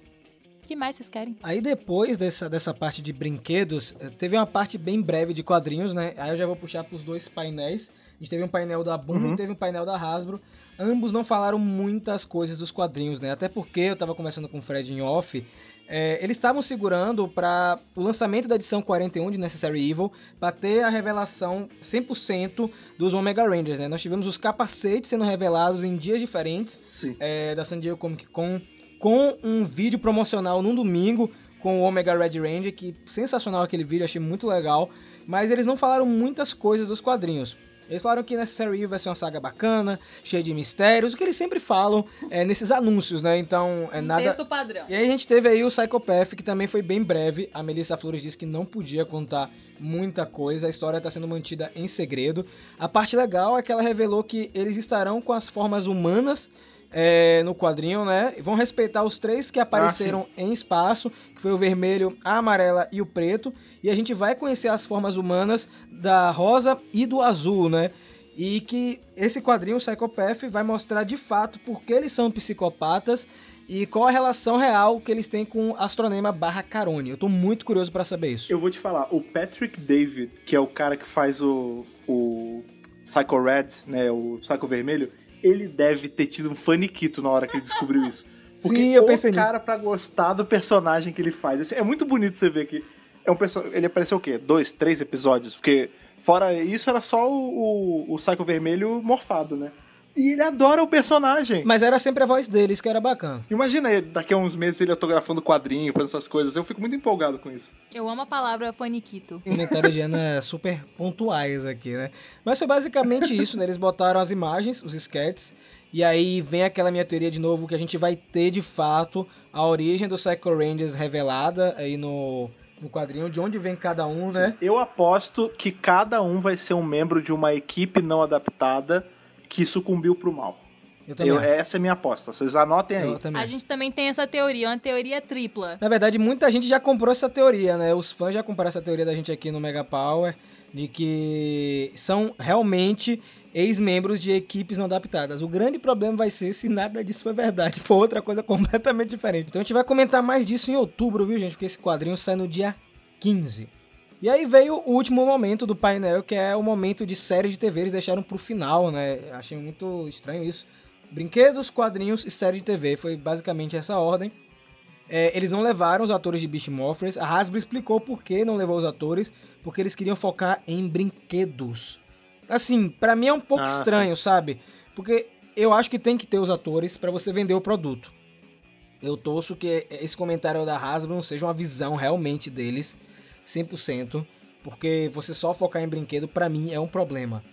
O que mais vocês querem? Aí depois dessa, dessa parte de brinquedos, eh, teve uma parte bem breve de quadrinhos, né? Aí eu já vou puxar pros dois painéis. A gente teve um painel da Boom Uhum. e teve um painel da Hasbro. Ambos não falaram muitas coisas dos quadrinhos, né? Até porque eu tava conversando com o Fred em off. eh, eles estavam segurando para o lançamento da edição 41 de Necessary Evil para ter a revelação 100% dos Omega Rangers, né? Nós tivemos os capacetes sendo revelados em dias diferentes Sim. é, da San Diego Comic Con com um vídeo promocional num domingo com o Omega Red Ranger, que sensacional aquele vídeo, achei muito legal. Mas eles não falaram muitas coisas dos quadrinhos. Eles falaram que Necessary Evil vai ser uma saga bacana, cheia de mistérios, o que eles sempre falam é, nesses anúncios, né? Então, é nada. padrão. E aí a gente teve aí o Psychopath, que também foi bem breve. A Melissa Flores disse que não podia contar muita coisa, a história está sendo mantida em segredo. A parte legal é que ela revelou que eles estarão com as formas humanas é, no quadrinho, né? Vão respeitar os três que apareceram em espaço, que foi o vermelho, a amarela e o preto. E a gente vai conhecer as formas humanas da rosa e do azul, né? E que esse quadrinho, o Psychopath, vai mostrar de fato por que eles são psicopatas e qual a relação real que eles têm com o Astronema barra Carone. Eu tô muito curioso pra saber isso. Eu vou te falar, o Patrick David, que é o cara que faz o, o Psycho Red, né, o Psycho Vermelho, ele deve ter tido um faniquito na hora que ele descobriu isso. Porque Sim, eu o pensei nisso. cara pra gostar do personagem que ele faz. Isso É muito bonito você ver que é um perso- ele apareceu o quê? Dois, três episódios? Porque fora isso era só o, o, o Psycho Vermelho morfado, né? E ele adora o personagem. Mas era sempre a voz deles, que era bacana. Imagina ele, daqui a uns meses ele autografando quadrinho, fazendo essas coisas. Eu fico muito empolgado com isso. Eu amo a palavra faniquito. Comentários de Ana super pontuais aqui, né? Mas foi basicamente isso, né? Eles botaram as imagens, os sketches, e aí vem aquela minha teoria de novo que a gente vai ter de fato a origem do Psycho Rangers revelada aí no, no quadrinho, de onde vem cada um, né? Eu aposto que cada um vai ser um membro de uma equipe não adaptada que sucumbiu pro mal. Eu também Eu- essa é a minha aposta. Vocês anotem aí. A gente também tem essa teoria, uma teoria tripla. Na verdade, muita gente já comprou essa teoria, né? Os fãs já compraram essa teoria da gente aqui no Mega Power, de que são realmente ex-membros de equipes não adaptadas. O grande problema vai ser se nada disso for verdade, for outra coisa completamente diferente. Então a gente vai comentar mais disso em outubro, viu, gente? Porque esse quadrinho sai no dia 15. E aí veio o último momento do painel, que é o momento de série de TV. Eles deixaram pro final, né? Achei muito estranho isso. Brinquedos, quadrinhos e série de TV. Foi basicamente essa ordem. É, eles não levaram os atores de Beast Morphers. A Hasbro explicou por que não levou os atores. Porque eles queriam focar em brinquedos. Assim, pra mim é um pouco Ah, estranho, sabe? Porque eu acho que tem que ter os atores pra você vender o produto. Eu torço que esse comentário da Hasbro não seja uma visão realmente deles, 100%. Porque você só focar em brinquedo, pra mim, é um problema,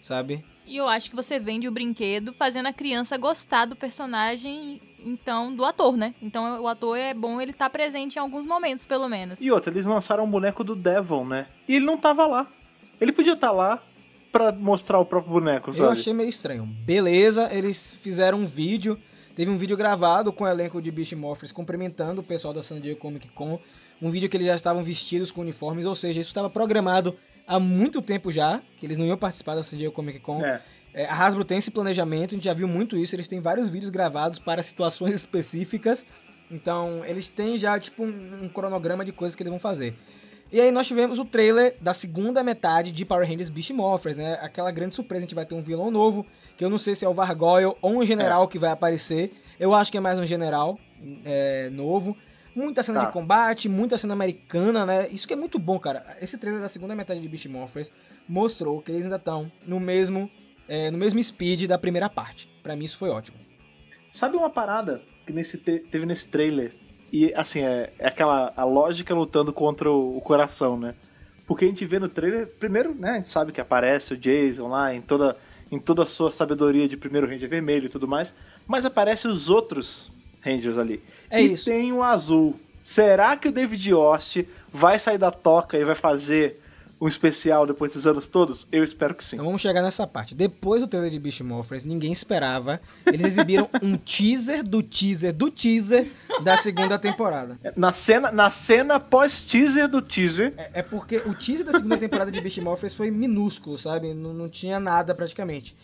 sabe? E eu acho que você vende o brinquedo fazendo a criança gostar do personagem, então, do ator, né? Então o ator é bom ele estar presente em alguns momentos, pelo menos. E outra, eles lançaram um boneco do Devon, né? E ele não tava lá. Ele podia estar lá pra mostrar o próprio boneco, sabe? Eu achei meio estranho. Beleza, eles fizeram um vídeo. Teve um vídeo gravado com o elenco de Beast Morphers cumprimentando o pessoal da San Diego Comic Con. Um vídeo que eles já estavam vestidos com uniformes, ou seja, isso estava programado há muito tempo já, que eles não iam participar da San Diego Comic Con. É. É, a Hasbro tem esse planejamento, a gente já viu muito isso, eles têm vários vídeos gravados para situações específicas. Então, eles têm já, tipo, um, um cronograma de coisas que eles vão fazer. E aí nós tivemos o trailer da segunda metade de Power Rangers Beast Morphers, né? Aquela grande surpresa, a gente vai ter um vilão novo, que eu não sei se é o Vargoyle ou um general que vai aparecer. Eu acho que é mais um general é, novo. Muita cena Tá. de combate, muita cena americana, né? Isso que é muito bom, cara. Esse trailer da segunda metade de Beast Morphers mostrou que eles ainda estão no mesmo, é, no mesmo speed da primeira parte. Pra mim isso foi ótimo. Sabe uma parada que nesse te- teve nesse trailer? E assim, é, é aquela a lógica lutando contra o, o coração, né? Porque a gente vê no trailer, primeiro, né, a gente sabe que aparece o Jason lá em toda, em toda a sua sabedoria de primeiro Ranger vermelho e tudo mais, mas aparecem os outros Rangers ali. É e isso. tem o azul. Será que o David Yost vai sair da toca e vai fazer um especial depois desses anos todos? Eu espero que sim. Então vamos chegar nessa parte. Depois do trailer de Beast Morphers, ninguém esperava. Eles exibiram um teaser do teaser do teaser da segunda temporada. Na cena, na cena pós-teaser do teaser, É, é porque o teaser da segunda temporada de Beast Morphers foi minúsculo, sabe? Não, não tinha nada praticamente.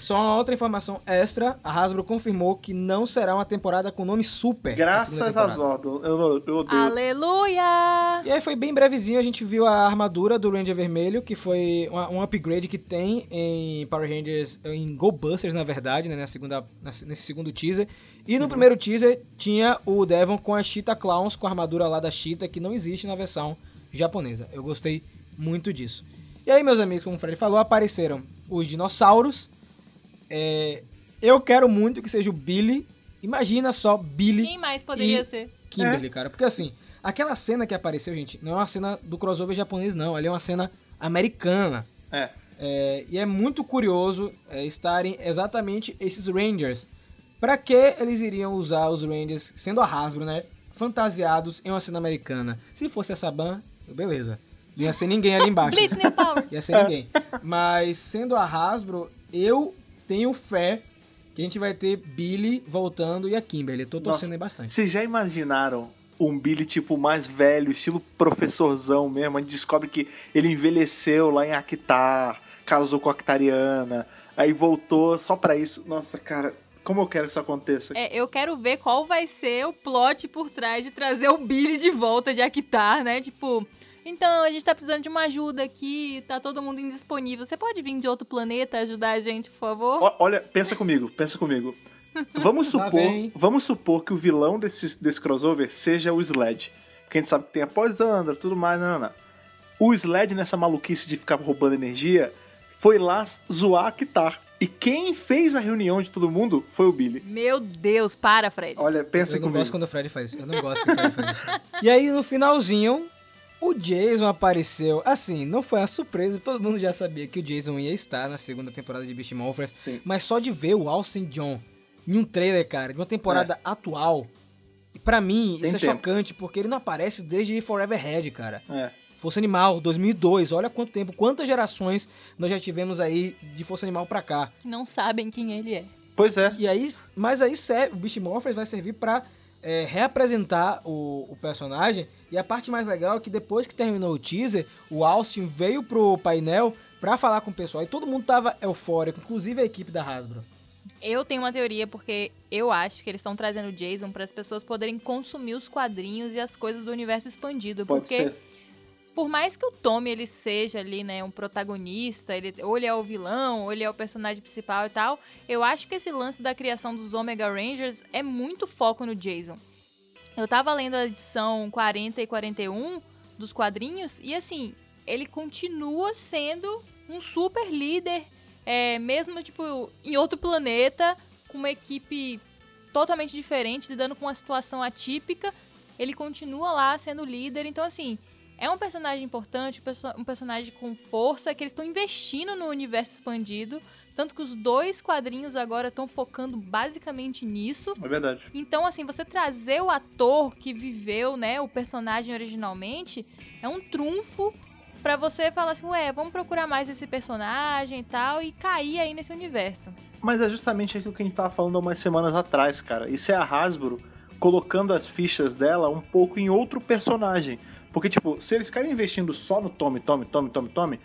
Só uma outra informação extra, a Hasbro confirmou que não será uma temporada com nome Super. Graças a. Zordon. Eu, eu odeio. Aleluia! E aí foi bem brevezinho, a gente viu a armadura do Ranger Vermelho, que foi uma- um upgrade que tem em Power Rangers, em Go Busters, na verdade, né, na segunda, na- nesse segundo teaser. E no primeiro teaser tinha o Devon com a Cheetah Clowns, com a armadura lá da Cheetah, que não existe na versão japonesa. Eu gostei muito disso. E aí, meus amigos, como o Fred falou, apareceram os dinossauros. É, eu quero muito que seja o Billy. Imagina só Billy Quem mais poderia E- ser? Kimberly, cara. Porque assim, aquela cena que apareceu, gente, não é uma cena do crossover japonês, não. Ali é uma cena americana. É. É, e é muito curioso é, estarem exatamente esses Rangers. Pra que eles iriam usar os Rangers, sendo a Hasbro, né? Fantasiados em uma cena americana. Se fosse a Saban, beleza. Não ia ser ninguém ali embaixo. Blitz New Powers. ia ser ninguém. Mas sendo a Hasbro, eu tenho fé que a gente vai ter Billy voltando e a Kimberly. Tô torcendo Nossa, aí bastante. Vocês já imaginaram um Billy tipo mais velho, estilo professorzão mesmo? A gente descobre que ele envelheceu lá em Akitar, casou com a Actariana, aí voltou só pra isso. Nossa, cara, como eu quero que isso aconteça. É, eu quero ver qual vai ser o plot por trás de trazer o Billy de volta de Akitar, né? Tipo, então a gente tá precisando de uma ajuda aqui, tá todo mundo indisponível. Você pode vir de outro planeta ajudar a gente, por favor? Ó, Olha, pensa comigo, pensa comigo. Vamos supor, vem. vamos supor que o vilão desse, desse crossover seja o Sled. Porque a gente sabe que tem a Pós-Andra, tudo mais, não, não, não. O Sled, nessa maluquice de ficar roubando energia, foi lá zoar a Kitar. E quem fez a reunião de todo mundo foi o Billy. Meu Deus, para, Fred. Olha, pensa eu não comigo. gosto quando o Fred faz isso. Eu não gosto que o Fred faz isso. E aí, no finalzinho, o Jason apareceu. Assim, não foi uma surpresa. Todo mundo já sabia que o Jason ia estar na segunda temporada de Beast Morphers. Sim. Mas só de ver o Austin John em um trailer, cara, de uma temporada atual. E pra mim, É. Tem isso é tempo. chocante, porque ele não aparece desde Forever Head, cara. É. Força Animal, 2002. Olha quanto tempo, quantas gerações nós já tivemos aí de Força Animal pra cá. Que não sabem quem ele é. Pois é. E aí, mas aí serve, o Beast Morphers vai servir pra é, reapresentar o, o personagem. E a parte mais legal é que depois que terminou o teaser, o Austin veio pro painel pra falar com o pessoal. E todo mundo tava eufórico, inclusive a equipe da Hasbro. Eu tenho uma teoria porque eu acho que eles estão trazendo o Jason para as pessoas poderem consumir os quadrinhos e as coisas do universo expandido. Pode porque ser. Por mais que o Tommy ele seja ali, né, um protagonista, ele, ou ele é o vilão, ou ele é o personagem principal e tal, eu acho que esse lance da criação dos Omega Rangers é muito foco no Jason. Eu tava lendo a edição 40 e 41 dos quadrinhos e assim, ele continua sendo um super líder, é, mesmo tipo em outro planeta, com uma equipe totalmente diferente, lidando com uma situação atípica, ele continua lá sendo líder. Então assim, É um personagem importante, um perso- personagem com força, que eles estão investindo no universo expandido. Tanto que os dois quadrinhos agora estão focando basicamente nisso. É verdade. Então, assim, você trazer o ator que viveu, né, o personagem originalmente, é um trunfo pra você falar assim, ué, vamos procurar mais esse personagem e tal, e cair aí nesse universo. Mas é justamente aquilo que a gente tava falando há umas semanas atrás, cara. Isso é a Hasbro colocando as fichas dela um pouco em outro personagem. Porque, tipo, se eles ficarem investindo só no Tommy, Tommy, Tommy, Tommy, Tommy,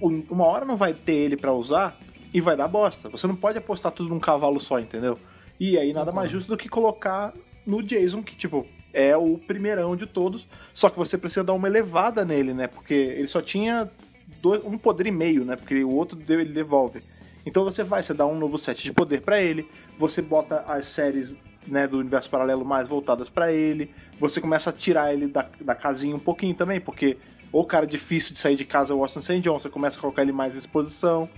um- uma hora não vai ter ele pra usar e vai dar bosta. Você não pode apostar tudo num cavalo só, entendeu? E aí nada mais justo do que colocar no Jason, que, tipo, é o primeirão de todos. Só que você precisa dar uma elevada nele, né? Porque ele só tinha dois- um poder e meio, né? Porque o outro deu- ele devolve. Então você vai, você dá um novo set de poder pra ele, você bota as séries né, do universo paralelo mais voltadas pra ele, você começa a tirar ele da, da casinha um pouquinho também, porque o cara difícil de sair de casa é o Washington St. John, você começa a colocar ele mais em exposição.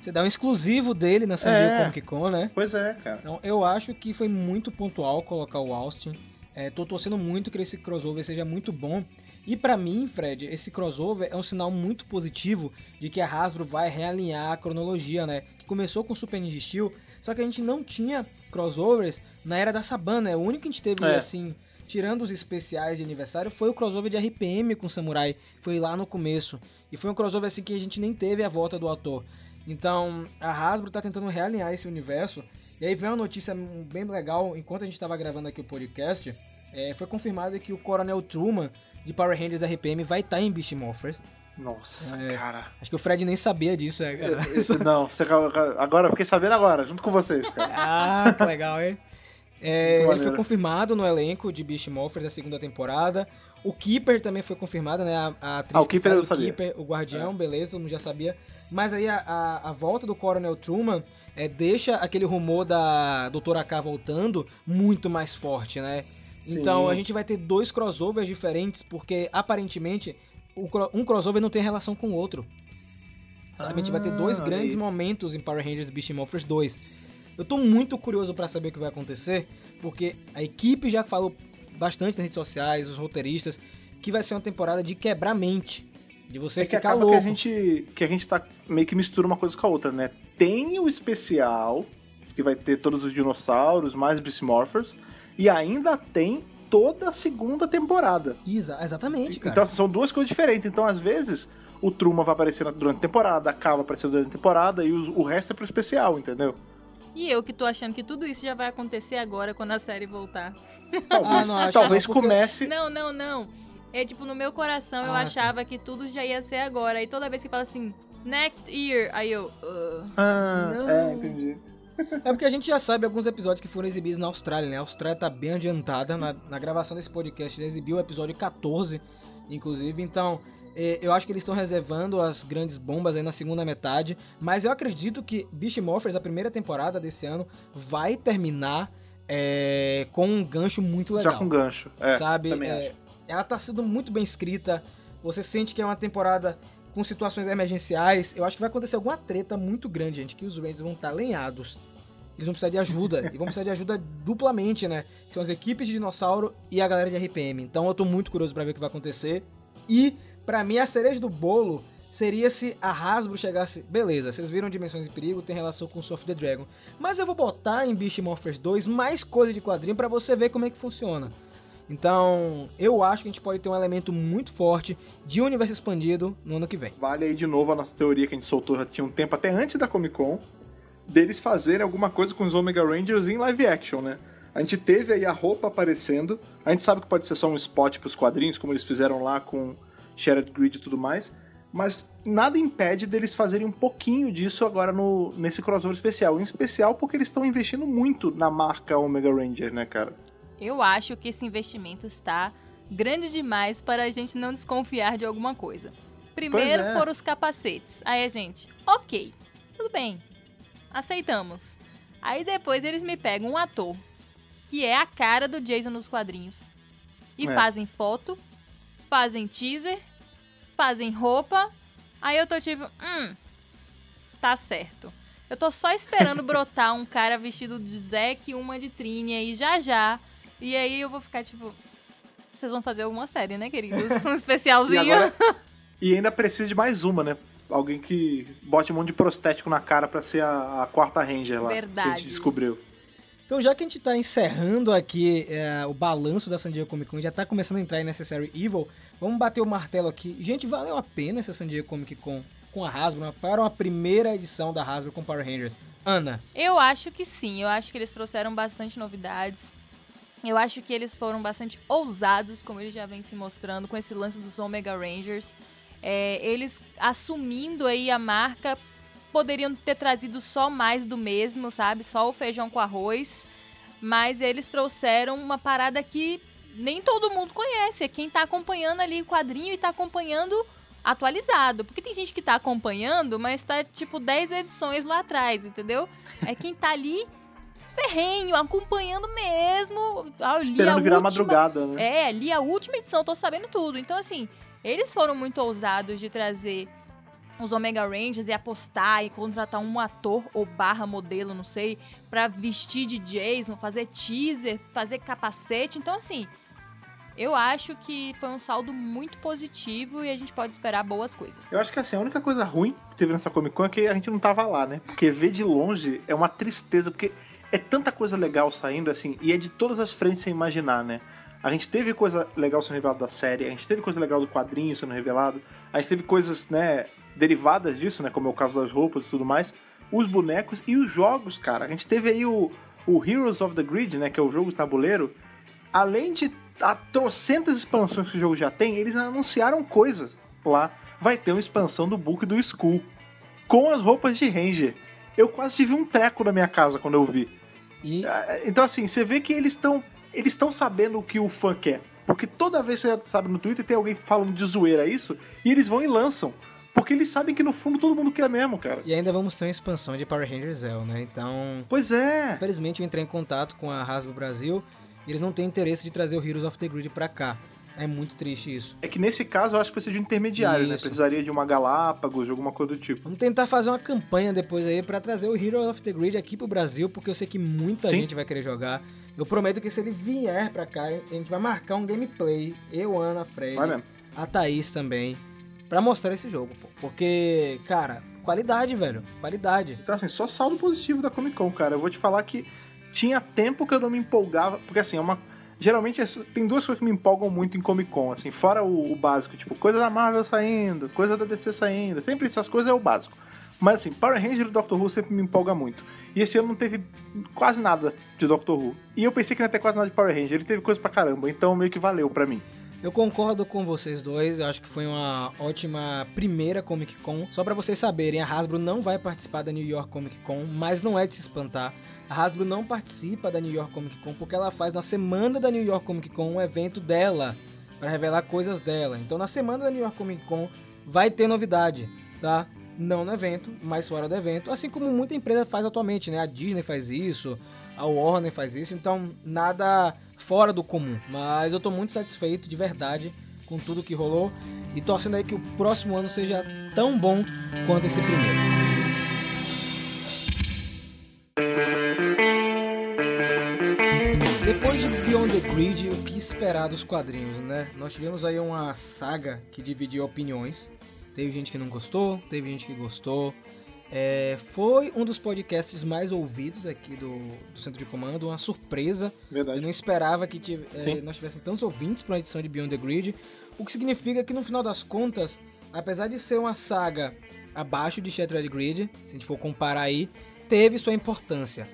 Você dá um exclusivo dele na San Diego É. Comic Con, né? Pois é, cara. Então, eu acho que foi muito pontual colocar o Austin. É, tô torcendo muito que esse crossover seja muito bom. E pra mim, Fred, esse crossover é um sinal muito positivo de que a Hasbro vai realinhar a cronologia, né? Que começou com Super Ninja Steel, só que a gente não tinha crossovers na era da Saban, né? O único que a gente teve, É. assim, tirando os especiais de aniversário, foi o crossover de RPM com Samurai. Foi lá no começo. E foi um crossover, assim, que a gente nem teve a volta do ator. Então, a Hasbro tá tentando realinhar esse universo. E aí vem uma notícia bem legal, enquanto a gente tava gravando aqui o podcast, é, foi confirmado que o Coronel Truman de Power Rangers RPM vai estar em Beast Morphers. Nossa, É. cara. Acho que o Fred nem sabia disso, é, cara. Não, você, agora eu fiquei sabendo agora, junto com vocês, cara. Ah, que legal, hein? É, ele maneiro. foi confirmado no elenco de Beast Morphers da segunda temporada. O Keeper também foi confirmado, né? A, a atriz Ah, o Keeper eu sabia. Keeper, o Guardião, beleza, todo mundo já sabia. Mas aí a, a, a volta do Coronel Truman é, deixa aquele rumor da Doutora K voltando muito mais forte, né? Então Sim. a gente vai ter dois crossovers diferentes, porque aparentemente o um crossover não tem relação com o outro. Sabe? a gente vai ter dois Ah, grandes aí. momentos em Power Rangers Beast Morphers 2. Eu tô muito curioso pra saber o que vai acontecer, porque a equipe já falou bastante nas redes sociais, os roteiristas, que vai ser uma temporada de quebrar mente. De você É que ficar acaba louco. que a gente que a gente tá meio que mistura uma coisa com a outra, né? Tem o especial que vai ter todos os dinossauros mais Beast Morphers e ainda tem toda a segunda temporada. Exa- exatamente, cara. Então assim, são duas coisas diferentes. Então às vezes o Truma vai aparecer durante a temporada, a K vai aparecer durante a temporada e o resto é pro especial, entendeu? E eu que tô achando que tudo isso já vai acontecer agora quando a série voltar. Talvez, não, talvez não, porque- comece. Não, não, não. É tipo, no meu coração eu Ah, achava que tudo já ia ser agora. E toda vez que fala assim, next year, aí eu. "Ugh." Ah, Não. é, entendi. É porque a gente já sabe alguns episódios que foram exibidos na Austrália, né? A Austrália tá bem adiantada na, na gravação desse podcast. Ele exibiu o episódio 14, inclusive. Então, eh, eu acho que eles estão reservando as grandes bombas aí na segunda metade. Mas eu acredito que Beast Morphers, a primeira temporada desse ano, vai terminar eh, com um gancho muito legal. Já com gancho. É, sabe? É, ela tá sendo muito bem escrita. Você sente que é uma temporada com situações emergenciais. Eu acho que vai acontecer alguma treta muito grande, gente, que os Rangers vão estar lenhados. Eles vão precisar de ajuda. e vão precisar de ajuda duplamente, né? Que são as equipes de dinossauro e a galera de RPM. Então eu tô muito curioso pra ver o que vai acontecer. E, pra mim, a cereja do bolo seria se a Hasbro chegasse. Beleza, vocês viram Dimensões de Perigo, tem relação com Soul of the Dragon. Mas eu vou botar em Beast Morphers 2 mais coisa de quadrinho pra você ver como é que funciona. Então, eu acho que a gente pode ter um elemento muito forte de universo expandido no ano que vem. Vale aí de novo a nossa teoria que a gente soltou já tinha um tempo, até antes da Comic Con, deles fazerem alguma coisa com os Omega Rangers em live action, né? A gente teve aí a roupa aparecendo, a gente sabe que pode ser só um spot pros quadrinhos, como eles fizeram lá com Shared Grid e tudo mais, mas nada impede deles fazerem um pouquinho disso agora no, nesse crossover especial. Em especial porque eles estão investindo muito na marca Omega Ranger, né, cara? Eu acho que esse investimento está grande demais para a gente não desconfiar de alguma coisa. Primeiro é. foram os capacetes. Aí a gente, ok, tudo bem, aceitamos. Aí depois eles me pegam um ator que é a cara do Jason nos quadrinhos e É. fazem foto, fazem teaser, fazem roupa. Aí eu tô tipo, hum, tá certo. Eu tô só esperando brotar um cara vestido de Zack e uma de Trini aí já já. E aí eu vou ficar tipo. Vocês vão fazer alguma série, né, queridos? Um especialzinho. E, agora- e ainda precisa de mais uma, né? Alguém que bote um monte de prostético na cara pra ser a, a quarta Ranger lá. Que a Verdade. gente descobriu. Então, já que a gente tá encerrando aqui é, o balanço da San Diego Comic Con, já tá começando a entrar em Necessary Evil, vamos bater o martelo aqui. Gente, valeu a pena essa San Diego Comic Con com a Hasbro para uma primeira edição da Hasbro com Power Rangers? Ana, Eu acho que sim, eu acho que eles trouxeram bastante novidades. Eu acho que eles foram bastante ousados, como eles já vêm se mostrando, com esse lance dos Omega Rangers. É, eles assumindo aí a marca, poderiam ter trazido só mais do mesmo, sabe? Só o feijão com arroz. Mas eles trouxeram uma parada que nem todo mundo conhece. É quem tá acompanhando ali o quadrinho e tá acompanhando atualizado. Porque tem gente que tá acompanhando, mas tá tipo 10 edições lá atrás, entendeu? É quem tá ali ferrenho, acompanhando mesmo. Ah, Esperando virar última- madrugada, né? É, li a última edição, tô sabendo tudo. Então, assim, eles foram muito ousados de trazer os Omega Rangers e apostar e contratar um ator ou barra modelo, não sei, pra vestir de Jason, fazer teaser, fazer capacete. Então, assim, eu acho que foi um saldo muito positivo e a gente pode esperar boas coisas. Eu acho que assim, a única coisa ruim que teve nessa Comic Con é que a gente não tava lá, né? Porque ver de longe é uma tristeza, porque é tanta coisa legal saindo, assim, e é de todas as frentes sem imaginar, né? A gente teve coisa legal sendo revelada da série, a gente teve coisa legal do quadrinho sendo revelado, a gente teve coisas, né, derivadas disso, né? Como é o caso das roupas e tudo mais, os bonecos e os jogos, cara. A gente teve aí o, o Heroes of the Grid, né? Que é o jogo tabuleiro. Além de a trocentas expansões que o jogo já tem, eles anunciaram coisas lá. Vai ter uma expansão do book do Skull com as roupas de Ranger. Eu quase tive um treco na minha casa quando eu vi. E Ah, Então, assim, você vê que eles estão eles estão sabendo o que o fã quer. Porque toda vez que você sabe no Twitter tem alguém falando de zoeira isso, e eles vão e lançam. Porque eles sabem que no fundo todo mundo quer mesmo, cara. E ainda vamos ter uma expansão de Power Rangers Zell, né? Então, Pois é. infelizmente eu entrei em contato com a Hasbro Brasil e eles não têm interesse de trazer o Heroes of the Grid pra cá. É muito triste isso. É que nesse caso eu acho que precisa de um intermediário, né? Isso. Precisaria de uma Galápagos, alguma coisa do tipo. Vamos tentar fazer uma campanha depois aí pra trazer o Heroes of the Grid aqui pro Brasil, porque eu sei que muita Sim. gente vai querer jogar. Eu prometo que se ele vier pra cá, a gente vai marcar um gameplay. Eu, Ana, Fred, Vai mesmo. a Thaís também, pra mostrar esse jogo, pô. Porque, cara, qualidade, velho. Qualidade. Então, assim, só saldo positivo da Comic Con, cara. Eu vou te falar que tinha tempo que eu não me empolgava, porque assim, é uma. Geralmente tem duas coisas que me empolgam muito em Comic Con, assim, fora o, o básico, tipo, coisa da Marvel saindo, coisa da DC saindo, sempre essas coisas é o básico. Mas assim, Power Ranger e Doctor Who sempre me empolga muito. E esse ano não teve quase nada de Doctor Who. E eu pensei que não ia ter quase nada de Power Ranger, ele teve coisa pra caramba, então meio que valeu pra mim. Eu concordo com vocês dois, eu acho que foi uma ótima primeira Comic Con. Só pra vocês saberem, a Hasbro não vai participar da New York Comic Con, mas não é de se espantar. A Hasbro não participa da New York Comic Con porque ela faz na semana da New York Comic Con um evento dela para revelar coisas dela. Então na semana da New York Comic Con vai ter novidade, tá? Não no evento, mas fora do evento, assim como muita empresa faz atualmente, né? A Disney faz isso, a Warner faz isso, então nada fora do comum. Mas eu tô muito satisfeito de verdade com tudo que rolou e torcendo aí que o próximo ano seja tão bom quanto esse primeiro. Depois de Beyond the Grid, o que esperar dos quadrinhos, né? Nós tivemos aí uma saga que dividiu opiniões. Teve gente que não gostou, teve gente que gostou. É, foi um dos podcasts mais ouvidos aqui do, do Centro de Comando, uma surpresa. Eu Verdade. não esperava que tive- Sim. nós tivéssemos tantos ouvintes para uma edição de Beyond the Grid, o que significa que no final das contas, apesar de ser uma saga abaixo de Shattered Grid, se a gente for comparar aí, teve sua importância.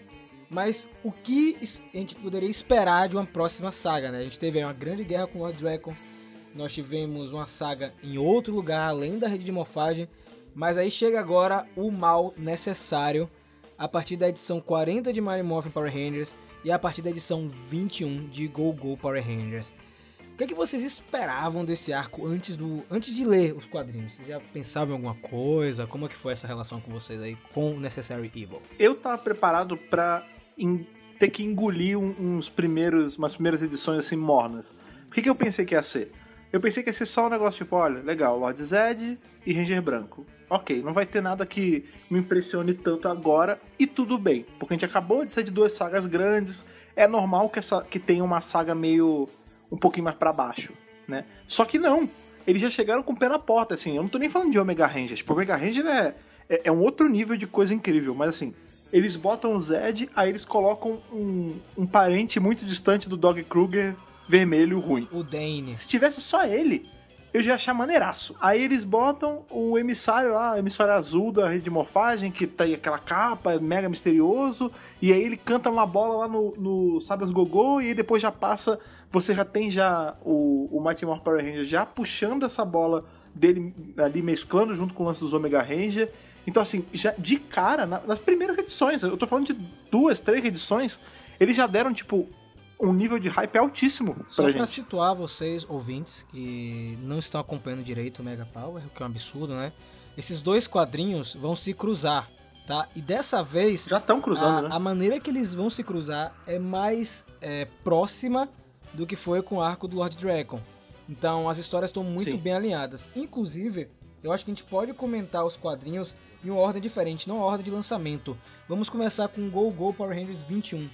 Mas o que a gente poderia esperar de uma próxima saga, né? A gente teve uma grande guerra com Lord Dragon, nós tivemos uma saga em outro lugar, além da rede de morfagem, mas aí chega agora o mal necessário a partir da edição 40 de Mighty Morphin Power Rangers e a partir da edição 21 de Go Go Power Rangers. O que, é que vocês esperavam desse arco antes, do, antes de ler os quadrinhos? Vocês já pensavam em alguma coisa? Como é que foi essa relação com vocês aí com Necessary Evil? Eu tava preparado en- ter que engolir uns primeiros, umas primeiras edições assim mornas. Por que, que eu pensei que ia ser? Eu pensei que ia ser só um negócio tipo, olha, legal, Lord Zed e Ranger Branco. Ok, não vai ter nada que me impressione tanto agora e tudo bem, porque a gente acabou de sair de duas sagas grandes. É normal que, essa, que tenha uma saga meio um pouquinho mais para baixo, né? Só que não, eles já chegaram com o pé na porta, assim. Eu não tô nem falando de Omega Ranger. Tipo, Omega Ranger é, é, é um outro nível de coisa incrível, mas assim, eles botam o Zed, aí eles colocam um, um parente muito distante do Dog Kruger vermelho ruim. O Dane. Se tivesse só ele, eu já ia achar maneiraço. Aí eles botam o emissário lá, o emissário azul da rede de morfagem, que tem aquela capa, mega misterioso, e aí ele canta uma bola lá no, no Sabas Gogô, e aí depois já passa, você já tem já o, o Mighty Morphin Power Ranger já puxando essa bola dele ali, mesclando junto com o lance dos Omega Ranger. Então, assim, já de cara, na- nas primeiras edições, eu tô falando de duas, três edições, eles já deram, tipo, um nível de hype altíssimo Só pra pra situar vocês, ouvintes, que não estão acompanhando direito o Mega Power, o que é um absurdo, né? Esses dois quadrinhos vão se cruzar, tá? E dessa vez, Já estão cruzando, a, né? a maneira que eles vão se cruzar é mais é, próxima do que foi com o arco do Lord Dragon. Então as histórias estão muito Sim. bem alinhadas. Inclusive, eu acho que a gente pode comentar os quadrinhos em uma ordem diferente, não a ordem de lançamento. Vamos começar com Go Go Power Rangers 21.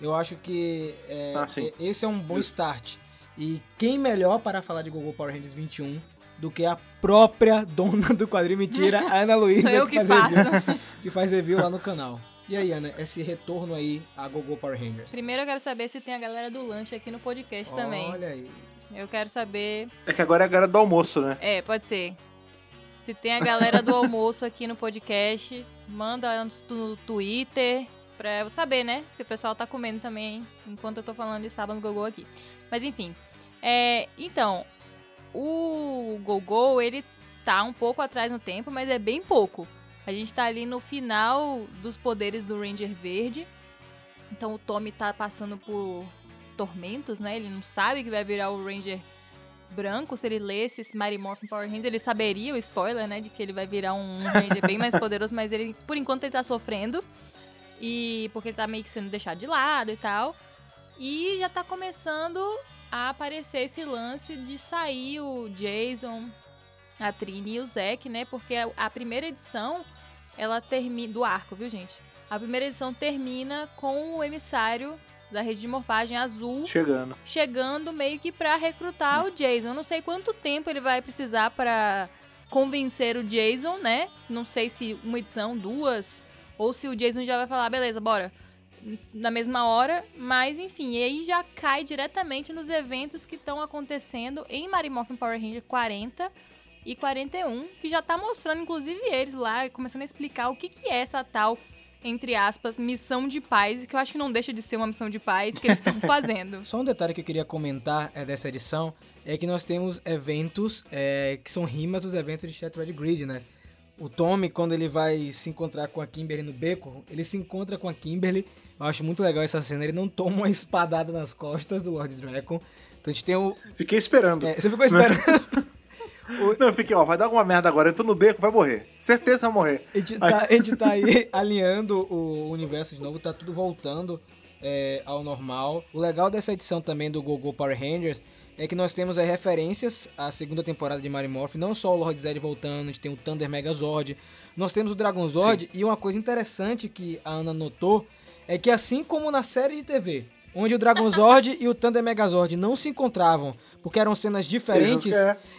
Eu acho que é, Ah, esse é um bom start. E quem melhor para falar de Go Go Power Rangers 21 do que a própria dona do quadrinho Mentira, a Ana Luísa, Sou eu que faz review- faço. que faz review lá no canal. E aí, Ana, esse retorno aí a Gogo Power Rangers? Primeiro eu quero saber se tem a galera do lanche aqui no podcast também. Olha aí. Eu quero saber. É que agora é a galera do almoço, né? É, pode ser. Se tem a galera do almoço aqui no podcast, manda no Twitter pra eu saber, né? Se o pessoal tá comendo também enquanto eu tô falando de sábado Gogô aqui. Mas enfim. É, então, o Gogô, ele tá um pouco atrás no tempo, mas é bem pouco. A gente tá ali no final dos poderes do Ranger Verde. Então o Tommy tá passando por tormentos, né? Ele não sabe que vai virar o Ranger branco. Se ele lesse esse Mighty Morphin Power Rangers, ele saberia o spoiler, né? De que ele vai virar um Ranger bem mais poderoso, mas ele, por enquanto, ele tá sofrendo. E porque ele tá meio que sendo deixado de lado e tal. E já tá começando a aparecer esse lance de sair o Jason, a Trini e o Zack, né? Porque a, primeira edição, ela termina. Do arco, viu, gente? A primeira edição termina com o emissário da rede de morfagem azul Chegando. chegando meio que pra recrutar o Jason. Eu não sei quanto tempo ele vai precisar pra convencer o Jason, né? Não sei se uma edição, duas, ou se o Jason já vai falar, beleza, bora. Na mesma hora, mas enfim, e aí já cai diretamente nos eventos que estão acontecendo em Morphin Power Ranger 40 e 41, que já tá mostrando, inclusive, eles lá, começando a explicar o que, que é essa tal, entre aspas, missão de paz, que eu acho que não deixa de ser uma missão de paz que eles estão fazendo. Só um detalhe que eu queria comentar é, dessa edição é que nós temos eventos é, que são rimas dos eventos de Shattered Grid, né? O Tommy, quando ele vai se encontrar com a Kimberly no beco, ele se encontra com a Kimberly. Eu acho muito legal essa cena. Ele não toma uma espadada nas costas do Lord Dragon. Então a gente tem o. Fiquei esperando. é, você ficou esperando. Não, eu fiquei, ó, vai dar alguma merda agora, entrou no beco, vai morrer. Certeza vai morrer. A gente, tá, a gente tá aí alinhando o universo de novo, tá tudo voltando é, ao normal. O legal dessa edição também do GoGo Power Rangers é que nós temos aí referências à segunda temporada de Mario Morph, não só o Lord Zed voltando, a gente tem o Thunder Megazord, nós temos o Dragon Zord, e uma coisa interessante que a Ana notou é que assim como na série de TV, onde o Dragon Zord e o Thunder Megazord não se encontravam porque eram cenas diferentes,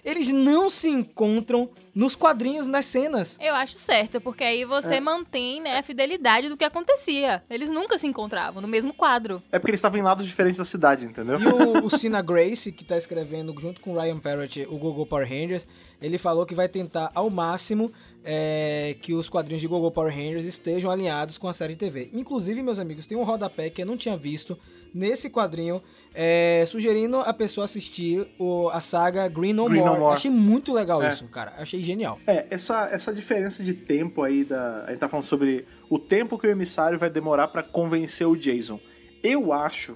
eles não se encontram nos quadrinhos, nas cenas. Eu acho certo, porque aí você É. mantém né, a fidelidade do que acontecia. Eles nunca se encontravam no mesmo quadro. É porque eles estavam em lados diferentes da cidade, entendeu? E o, o Sina Grace, que tá escrevendo junto com o Ryan Parrott o Gogo Power Rangers, ele falou que vai tentar ao máximo é, que os quadrinhos de Gogo Power Rangers estejam alinhados com a série de TV. Inclusive, meus amigos, tem um rodapé que eu não tinha visto nesse quadrinho, é, sugerindo a pessoa assistir o- a saga Green No Green No More. More. Achei muito legal É. isso, cara. Achei genial. É, essa, essa diferença de tempo aí da. A gente tá falando sobre o tempo que o emissário vai demorar pra convencer o Jason. Eu acho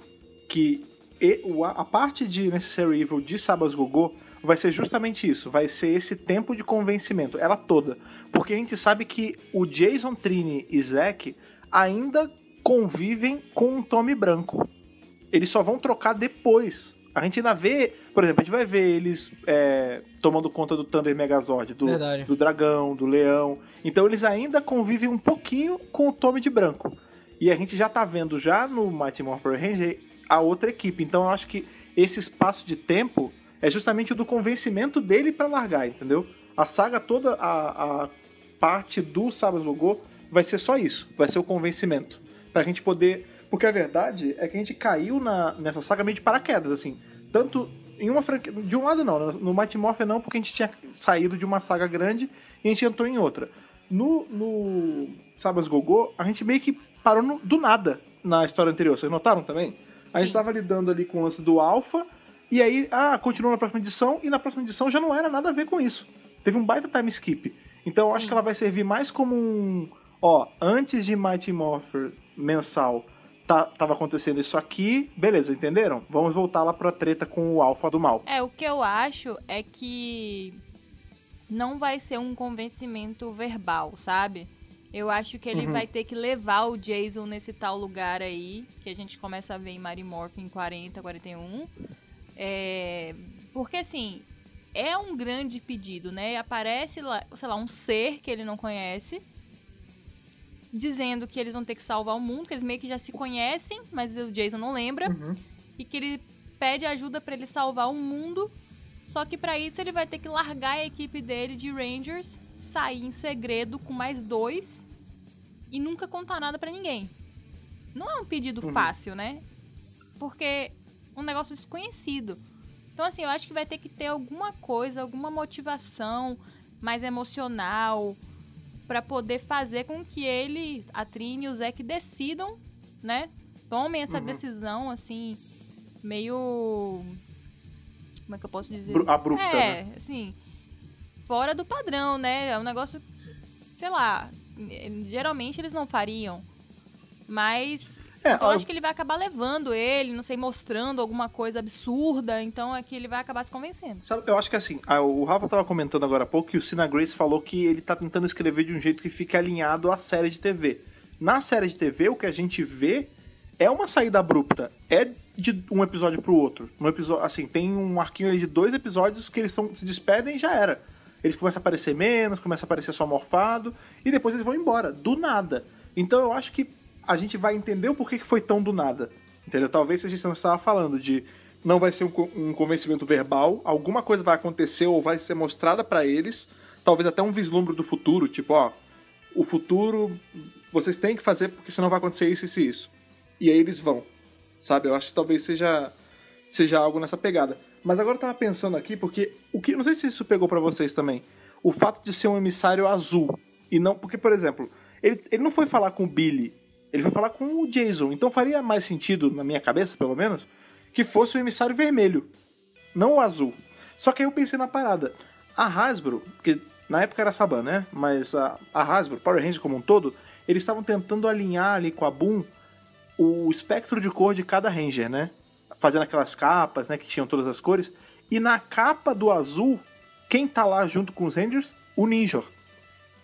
que e- a parte de Necessary Evil de Sabas Gogô vai ser justamente isso. Vai ser esse tempo de convencimento, ela toda. Porque a gente sabe que o Jason, Trini e Zack ainda convivem com um Tommy branco. Eles só vão trocar depois. A gente ainda vê, por exemplo, a gente vai ver eles é, tomando conta do Thunder Megazord, do, Verdade. do dragão, do leão. Então eles ainda convivem um pouquinho com o Tommy de branco. E a gente já tá vendo já no Mighty Morphin Ranger a outra equipe. Então eu acho que esse espaço de tempo é justamente o do convencimento dele para largar, entendeu? A saga toda, a, a parte do Sabas Gogô vai ser só isso, vai ser o convencimento. Pra gente poder. Porque a verdade é que a gente caiu na, nessa saga meio de paraquedas, assim. Tanto em uma franquia. De um lado não, no Mighty Morphin não, porque a gente tinha saído de uma saga grande e a gente entrou em outra. No, no Sabas Gogô, a gente meio que parou no, do nada na história anterior. Vocês notaram também? A gente tava lidando ali com o lance do Alpha, e aí, ah, continuou na próxima edição, e na próxima edição já não era nada a ver com isso. Teve um baita time skip. Então eu acho Sim. que ela vai servir mais como um. Ó, antes de Mighty Morpher mensal, tá, tava acontecendo isso aqui, beleza, entenderam? Vamos voltar lá pra treta com o Alpha do mal. É, o que eu acho é que não vai ser um convencimento verbal, sabe? Eu acho que ele Uhum. vai ter que levar o Jason nesse tal lugar aí, que a gente começa a ver em Mary Morphin 40, 41. É, porque assim, é um grande pedido, né? Aparece lá, sei lá, um ser que ele não conhece, dizendo que eles vão ter que salvar o mundo, que eles meio que já se conhecem, mas o Jason não lembra e que ele pede ajuda pra ele salvar o mundo. Só que pra isso ele vai ter que largar a equipe dele de Rangers, sair em segredo com mais dois e nunca contar nada pra ninguém. Não é um pedido Uhum. fácil, né? Porque um negócio desconhecido. Então assim, eu acho que vai ter que ter alguma coisa, alguma motivação mais emocional pra poder fazer com que ele, a Trini e o Zack decidam, né? Tomem essa Uhum. decisão assim meio como é que eu posso dizer? Bru- abrupta, é, né? assim, fora do padrão, né? É um negócio, sei lá, geralmente eles não fariam. Mas É, então eu ó, acho que ele vai acabar levando ele, não sei, mostrando alguma coisa absurda, então é que ele vai acabar se convencendo. Sabe, eu acho que assim, a- o Rafa tava comentando agora há pouco que o Sina Grace falou que ele tá tentando escrever de um jeito que fique alinhado à série de TV. Na série de TV, o que a gente vê é uma saída abrupta. É de um episódio pro outro. No episódio, assim, tem um arquinho ali de dois episódios que eles são, se despedem e já era. Eles começam a aparecer menos, começam a aparecer só morfado, e depois eles vão embora, do nada. Então eu acho que a gente vai entender o porquê que foi tão do nada. Entendeu? Talvez seja isso que você estava falando, de não vai ser um, um convencimento verbal, alguma coisa vai acontecer ou vai ser mostrada pra eles, talvez até um vislumbre do futuro, tipo, ó, o futuro vocês têm que fazer porque senão vai acontecer isso, isso e isso. E aí eles vão, sabe? Eu acho que talvez seja, seja algo nessa pegada. Mas agora eu tava pensando aqui, porque o que. Não sei se isso pegou pra vocês também. O fato de ser um emissário azul. E não. Porque, por exemplo, ele, ele não foi falar com o Billy, ele foi falar com o Jason. Então faria mais sentido, na minha cabeça, pelo menos, que fosse o emissário vermelho, não o azul. Só que aí eu pensei na parada. A Hasbro, porque na época era Saban, né? Mas a, a Hasbro, Power Rangers como um todo, eles estavam tentando alinhar ali com a Boom o espectro de cor de cada Ranger, né? Fazendo aquelas capas, né? Que tinham todas as cores. E na capa do azul, quem tá lá junto com os Rangers? O Ninjor.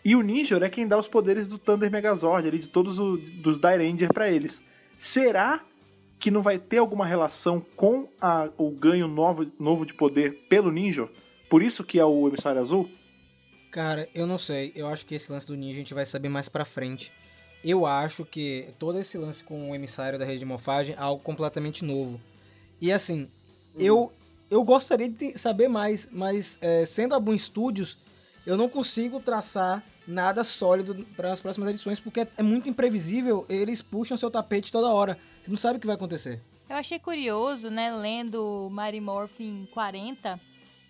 E o Ninjor é quem dá os poderes do Thunder Megazord, ali, de todos os dos Ranger pra eles. Será que não vai ter alguma relação com a- o ganho novo, novo de poder pelo Ninjor? Por isso que é o emissário azul? Cara, eu não sei. Eu acho que esse lance do ninja a gente vai saber mais pra frente. Eu acho que todo esse lance com o emissário da rede de morfagem é algo completamente novo. E assim, eu eu gostaria de saber mais, mas é, sendo a Boom Studios, eu não consigo traçar nada sólido para as próximas edições porque é muito imprevisível. Eles puxam seu tapete toda hora. Você não sabe o que vai acontecer. Eu achei curioso, né, lendo Mary Morphin 40,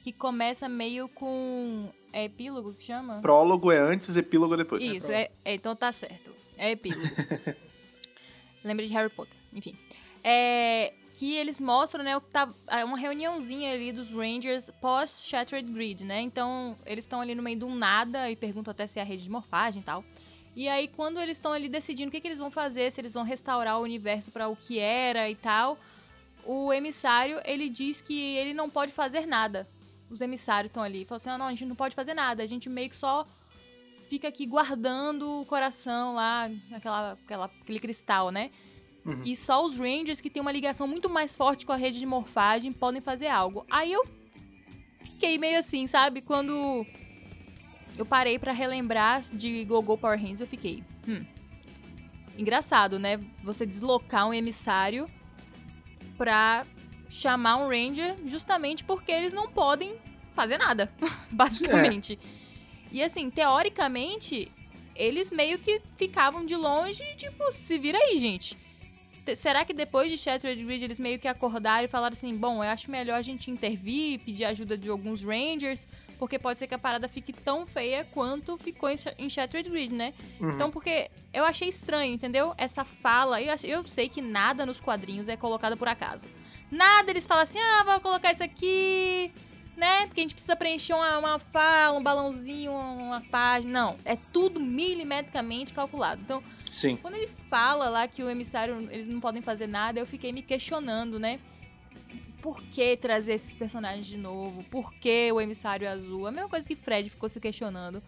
que começa meio com. É epílogo que chama? Prólogo é antes, epílogo é depois. Isso, é, é, então tá certo. É epílogo. Lembra de Harry Potter, enfim. É, que eles mostram, né, o que tá, é uma reuniãozinha ali dos Rangers pós Shattered Grid, né? Então, eles estão ali no meio do nada e perguntam até se é a rede de morfagem e tal. E aí, quando eles estão ali decidindo o que, que eles vão fazer, se eles vão restaurar o universo para o que era e tal, o emissário, ele diz que ele não pode fazer nada. Os emissários estão ali. Falam assim, ah, não, a gente não pode fazer nada. A gente meio que só fica aqui guardando o coração lá, aquela, aquela, aquele cristal, né? Uhum. E só os Rangers que têm uma ligação muito mais forte com a rede de morfagem podem fazer algo. Aí eu fiquei meio assim, sabe? Quando eu parei pra relembrar de Gogo Power Rangers, eu fiquei, hum. Engraçado, né? Você deslocar um emissário pra chamar um Ranger justamente porque eles não podem fazer nada, basicamente. E assim, teoricamente, eles meio que ficavam de longe e tipo, se vira aí, gente. Será que depois de Shattered Ridge eles meio que acordaram e falaram assim: bom, eu acho melhor a gente intervir, pedir ajuda de alguns Rangers, porque pode ser que a parada fique tão feia quanto ficou em Sha- em Shattered Ridge, né? Uhum. Então, porque eu achei estranho, entendeu? Essa fala. Eu, eu sei que nada nos quadrinhos é colocado por acaso. Nada eles falam assim, ah, vou colocar isso aqui, né? Porque a gente precisa preencher uma, uma fala, um balãozinho, uma página. Não, é tudo milimetricamente calculado. Então, Sim. quando ele fala lá que o emissário, eles não podem fazer nada, eu fiquei me questionando, né? Por que trazer esses personagens de novo? Por que o emissário azul? A mesma coisa que Fred ficou se questionando.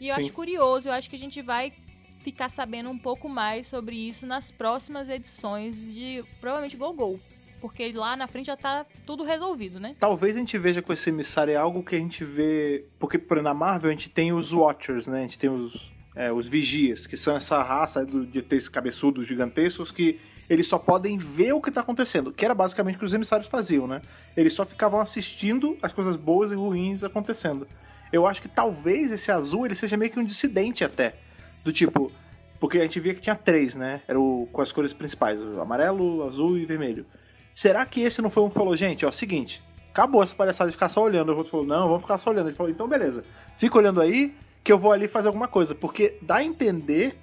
E eu Sim. acho curioso, eu acho que a gente vai ficar sabendo um pouco mais sobre isso nas próximas edições de provavelmente Go Go. Porque lá na frente já tá tudo resolvido, né? Talvez a gente veja com esse emissário é algo que a gente vê. Porque, na Marvel a gente tem os Watchers, né? A gente tem os, é, os Vigias, que são essa raça do, de ter cabeçudos gigantescos que eles só podem ver o que tá acontecendo. Que era basicamente o que os emissários faziam, né? Eles só ficavam assistindo as coisas boas e ruins acontecendo. Eu acho que talvez esse azul ele seja meio que um dissidente até. Do tipo. Porque a gente via que tinha três, né? Era o, com as cores principais: amarelo, azul e vermelho. Será que esse não foi um que falou, gente, ó, seguinte, acabou essa palhaçada de ficar só olhando. O outro falou, não, vamos ficar só olhando. Ele falou, então beleza, fica olhando aí que eu vou ali fazer alguma coisa. Porque dá a entender,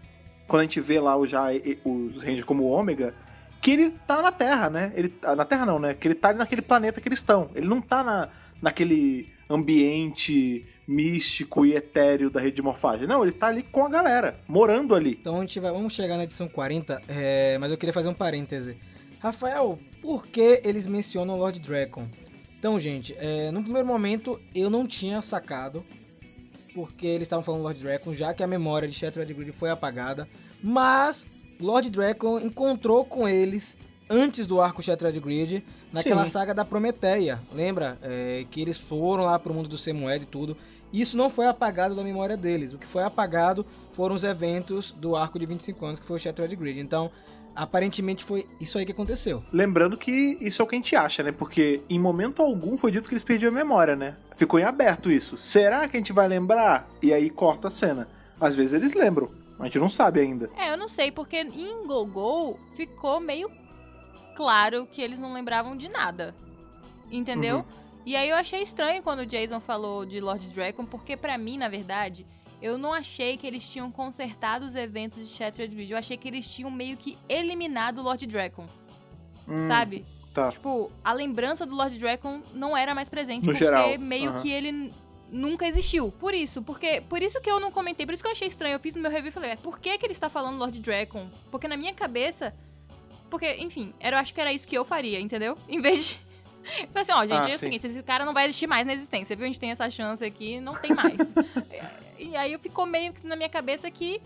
quando a gente vê lá o, já os Rangers como ômega, que ele tá na Terra, né? Ele, ah, na Terra não, né? Que ele tá naquele planeta que eles estão. Ele não tá na, naquele ambiente místico e etéreo da rede de morfagem. Não, ele tá ali com a galera, morando ali. Então a gente vai, vamos chegar na edição 40, é, mas eu queria fazer um parêntese. Rafael, por que eles mencionam Lord Dragon? Então, gente, é, no primeiro momento eu não tinha sacado porque eles estavam falando Lord Dragon, já que a memória de Shattered Grid foi apagada, mas Lord Dragon encontrou com eles antes do arco Shattered Grid, naquela Sim. saga da Prometeia, lembra? É, que eles foram lá pro mundo do Semued e tudo. Isso não foi apagado da memória deles. O que foi apagado foram os eventos do arco de 25 anos, que foi o Shattered Grid. Então, aparentemente foi isso aí que aconteceu. Lembrando que isso é o que a gente acha, né? Porque em momento algum foi dito que eles perdiam a memória, né? Ficou em aberto isso. Será que a gente vai lembrar? E aí corta a cena. Às vezes eles lembram, mas a gente não sabe ainda. É, eu não sei, porque em Go Go ficou meio claro que eles não lembravam de nada. Entendeu? Uhum. E aí eu achei estranho quando o Jason falou de Lord Dragon, porque pra mim, na verdade, eu não achei que eles tinham consertado os eventos de Shattered Ridge. Eu achei que eles tinham meio que eliminado o Lord Dragon, Hum, sabe? Tá. Tipo, a lembrança do Lord Dragon não era mais presente, No porque geral, meio aham. que ele nunca existiu. Por isso, porque por isso que eu não comentei, por isso que eu achei estranho. Eu fiz no meu review e falei, "Ué, por que que ele está falando Lord Dragon? Porque na minha cabeça, porque, enfim, era, eu acho que era isso que eu faria, entendeu? Em vez de falei assim, ó, gente, Ah, é o sim. seguinte, esse cara não vai existir mais na existência, viu? A gente tem essa chance aqui, não tem mais. e aí ficou meio que na minha cabeça que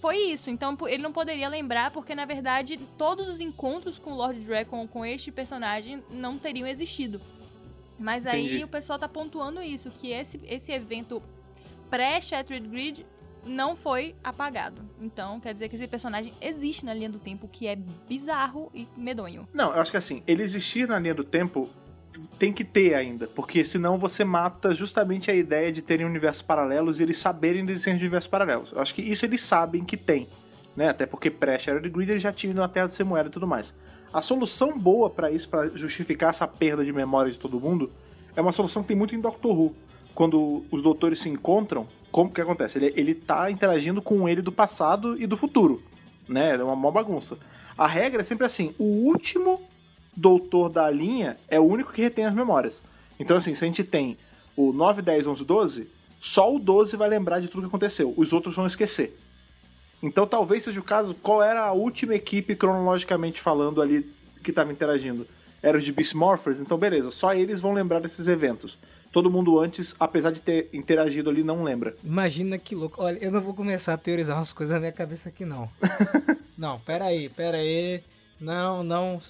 foi isso. Então ele não poderia lembrar, porque na verdade todos os encontros com o Lord Dragon, com este personagem, não teriam existido. Mas aí Entendi. o pessoal tá pontuando isso, que esse, esse evento pré-Shattered Grid não foi apagado. Então quer dizer que esse personagem existe na linha do tempo, que é bizarro e medonho. Não, eu acho que assim, ele existir na linha do tempo tem que ter ainda, porque senão você mata justamente a ideia de terem universos paralelos e eles saberem da de universos paralelos. Eu acho que isso eles sabem que tem, né? Até porque pré-Shattered Grid eles já tinham na Terra do Semoera e tudo mais. A solução boa pra isso, pra justificar essa perda de memória de todo mundo, é uma solução que tem muito em Doctor Who. Quando os doutores se encontram, como que acontece? Ele, ele tá interagindo com ele do passado e do futuro, né? É uma mó bagunça. A regra é sempre assim: o último doutor da linha é o único que retém as memórias. Então, assim, se a gente tem o 9, 10, 11, 12, só o 12 vai lembrar de tudo que aconteceu. Os outros vão esquecer. Então, talvez seja o caso, qual era a última equipe, cronologicamente falando, ali que estava interagindo? Era os de Beast Morphers? Então, beleza, só eles vão lembrar desses eventos. Todo mundo antes, apesar de ter interagido ali, não lembra. Imagina que louco. Olha, eu não vou começar a teorizar umas coisas na minha cabeça aqui, não. não, pera aí, pera aí. Não, não.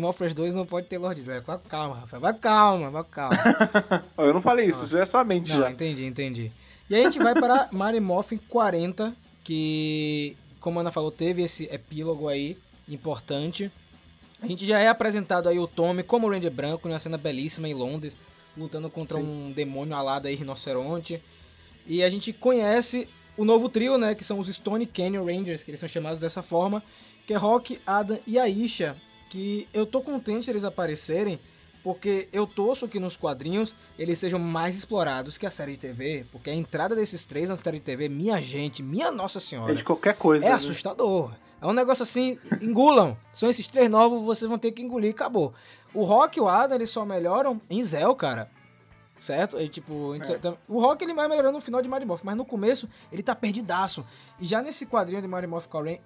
Morphers 2 não pode ter Lord Dragon. Vai com calma, Rafael. Vai calma, vai calma. Eu não falei isso, isso é só a mente Não, já. entendi, entendi. E aí a gente vai para Mary Morphin 40, que, como a Ana falou, teve esse epílogo aí importante. A gente já é apresentado aí o Tommy como Ranger branco, numa cena belíssima em Londres, lutando contra Sim. um demônio alado aí, rinoceronte. E a gente conhece o novo trio, né, que são os Stone Canyon Rangers, que eles são chamados dessa forma, que é Rock, Adam e Aisha, que eu tô contente eles aparecerem, porque eu torço que nos quadrinhos eles sejam mais explorados que a série de TV, porque a entrada desses três na série de TV, minha gente, minha nossa senhora, É de qualquer coisa. é né? assustador. É um negócio assim, engulam. São esses três novos, vocês vão ter que engolir acabou. O Rock e o Adam, eles só melhoram em Zell, cara. Certo? E, tipo, É. o Rock ele vai melhorando no final de Mighty Morph, mas no começo ele tá perdidaço. E já nesse quadrinho de Morph 40,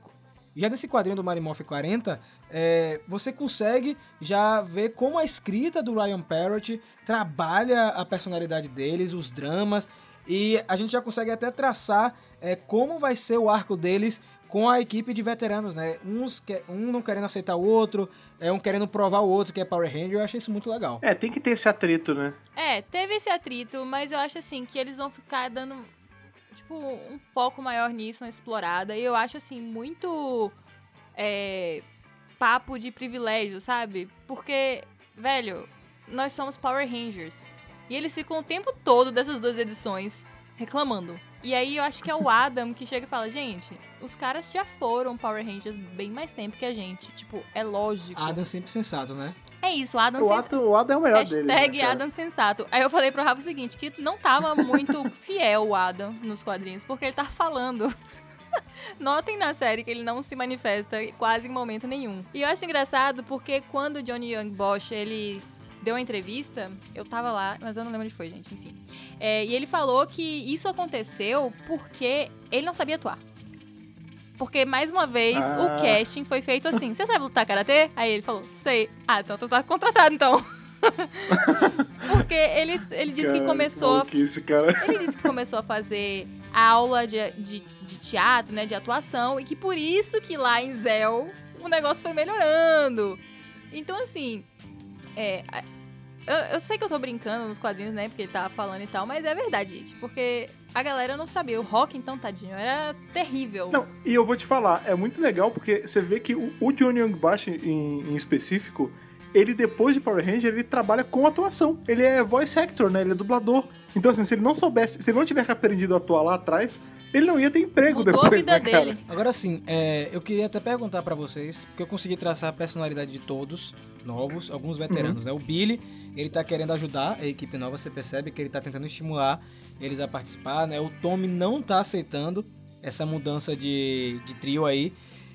já nesse quadrinho do Mighty Morph 40, é, você consegue já ver como a escrita do Ryan Parrott trabalha a personalidade deles, os dramas, e a gente já consegue até traçar é, como vai ser o arco deles com a equipe de veteranos, né? Uns que, um não querendo aceitar o outro, é um querendo provar o outro que é Power Ranger, eu achei isso muito legal. É, tem que ter esse atrito, né? É, teve esse atrito, mas eu acho assim que eles vão ficar dando tipo um foco maior nisso, uma explorada. E eu acho assim muito é, papo de privilégio, sabe? Porque, velho, nós somos Power Rangers. E eles ficam o tempo todo dessas duas edições reclamando. E aí eu acho que é o Adam que chega e fala, gente, os caras já foram Power Rangers bem mais tempo que a gente. Tipo, é lógico. Adam sempre sensato, né? É isso, o Adam O Adam, o Adam é o melhor dele. Hashtag né, cara? Adam Sensato. Aí eu falei pro Rafa o seguinte, que não tava muito fiel o Adam nos quadrinhos, porque ele tá falando. Notem na série que ele não se manifesta quase em momento nenhum. E eu acho engraçado porque quando o Johnny Young Bosch, ele deu uma entrevista, eu tava lá, mas eu não lembro onde foi, gente, enfim. É, e ele falou que isso aconteceu porque ele não sabia atuar. Porque, mais uma vez, Ah. o casting foi feito assim. Você sabe lutar karatê? Aí ele falou, sei. Ah, então tu tá contratado, então. Porque ele, ele disse que Cara, começou a maluquice, cara. ele disse que começou a fazer aula de, de, de teatro, né, de atuação, e que por isso que lá em Zell o negócio foi melhorando. Então, assim, é, eu, eu sei que eu tô brincando nos quadrinhos, né, porque ele tava falando e tal, mas é verdade, gente, porque a galera não sabia. O rock, então, tadinho, era terrível. Não, e eu vou te falar, é muito legal porque você vê que o, o Johnny Young Bash em, em específico, ele depois de Power Ranger, ele trabalha com atuação. Ele é voice actor, né? Ele é dublador. Então, assim, se ele não soubesse, se ele não tivesse aprendido a atuar lá atrás, ele não ia ter emprego Mudou depois, a vida né, cara? dele. Agora sim, é, eu queria até perguntar pra vocês, porque eu consegui traçar a personalidade de todos, novos, alguns veteranos, né? O Billy, ele tá querendo ajudar a equipe nova, você percebe que ele tá tentando estimular eles a participar, né? O Tommy não tá aceitando essa mudança de, de trio aí.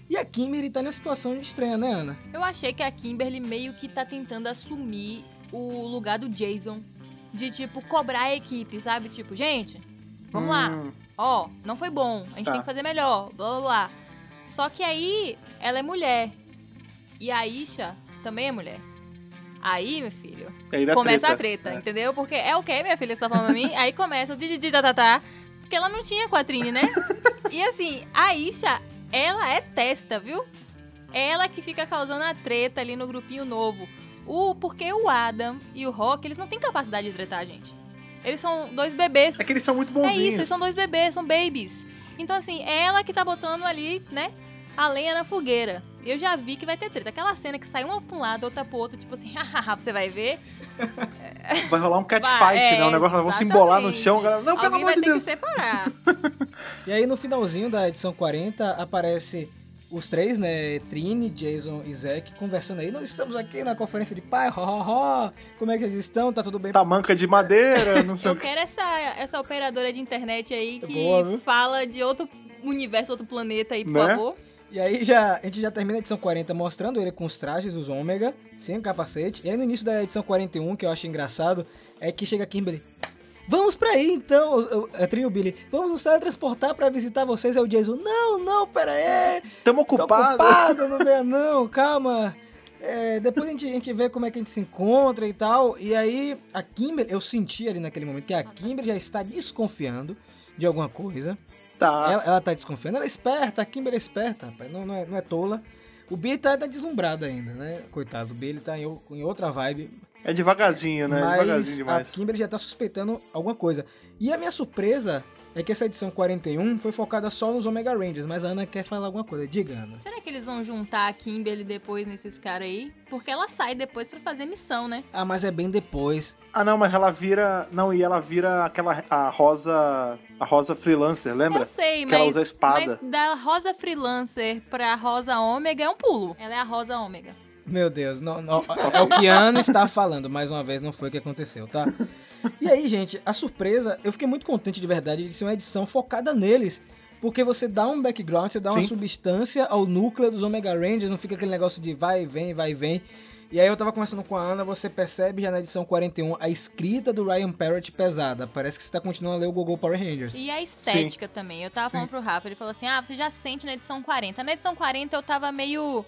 E a Kimberly tá numa situação estranha, né, Ana? Eu achei que a Kimberly meio que tá tentando assumir o lugar do Jason. De, tipo, cobrar a equipe, sabe? Tipo, gente, vamos lá. Ó, não foi bom. A gente Tá. tem que fazer melhor. Blá, blá, blá. Só que aí, ela é mulher. E a Isha também é mulher. Aí, meu filho, aí começa a treta, É. entendeu? Porque é o que, minha filha, você tá falando pra mim? Aí começa o didi tatatá. Porque ela não tinha quatrine, né? E assim, a Isha, ela é testa, viu? Ela que fica causando a treta ali no grupinho novo. O, porque o Adam e o Rock, eles não têm capacidade de tretar, gente. Eles são dois bebês. É que eles são muito É bonzinhos. isso, eles são dois bebês, são babies. Então, assim, é ela que tá botando ali, né, a lenha na fogueira. Eu já vi que vai ter treta. Aquela cena que sai uma pra um lado, outra pro outro, tipo assim, hahaha, você vai ver. Vai rolar um catfight, Vai, é, né? O negócio, vão se embolar no chão, galera. Não, pelo amor vai de ter Deus. que separar. E aí no finalzinho da edição 40 aparece os três, né, Trini, Jason e Zack, conversando aí. Nós estamos aqui na conferência de pai, ho, ho, ho. Como é que vocês estão? Tá tudo bem? Tamanca de madeira, não sei Eu o que. quero essa, essa operadora de internet aí É que boa, fala de outro universo, outro planeta aí, por Né? favor. E aí já, a gente já termina a edição 40 mostrando ele com os trajes dos Ômega, sem o capacete. E aí no início da edição 41, que eu acho engraçado, é que chega a Kimberly. Vamos pra aí então, a Trini e o Billy. Vamos nos teletransportar pra visitar vocês. É o Jason. Não, não, pera aí. Tamo Tô ocupado. não venha não, calma. É, depois a gente, a gente vê como é que a gente se encontra e tal. E aí, a Kimberly, eu senti ali naquele momento que a Kimberly já está desconfiando de alguma coisa. Tá. Ela, ela tá desconfiando, ela é esperta, a Kimberly é esperta, rapaz, não, não, é, não é tola. O Billy tá, tá deslumbrado ainda, né? Coitado, o Billy tá em, em outra vibe. É devagarzinho, né? mas devagarzinho a demais. Kimberly já tá suspeitando alguma coisa. E a minha surpresa é que essa edição 41 foi focada só nos Omega Rangers, mas a Ana quer falar alguma coisa. Diga, Ana. Será que eles vão juntar a Kimberly depois nesses caras aí? Porque ela sai depois pra fazer missão, né? Ah, mas é bem depois. Ah, não, mas ela vira. Não, e ela vira aquela. A rosa. A rosa freelancer, lembra? Eu sei, que mas, ela usa a espada. mas da Rosa Freelancer pra Rosa Ômega é um pulo. Ela é a Rosa Ômega. Meu Deus, não, não, é o que a Ana está falando. Mais uma vez, não foi o que aconteceu, tá? E aí, gente, a surpresa, eu fiquei muito contente de verdade de ser uma edição focada neles. Porque você dá um background, você dá uma Sim. substância ao núcleo dos Omega Rangers, não fica aquele negócio de vai e vem, vai e vem. E aí eu tava conversando com a Ana, você percebe já na edição 41 a escrita do Ryan Parrott pesada. Parece que você tá continuando a ler o Google Power Rangers. E a estética também. Eu tava Sim. falando pro Rafa, ele falou assim: ah, você já sente na edição 40. Na edição 40 eu tava meio.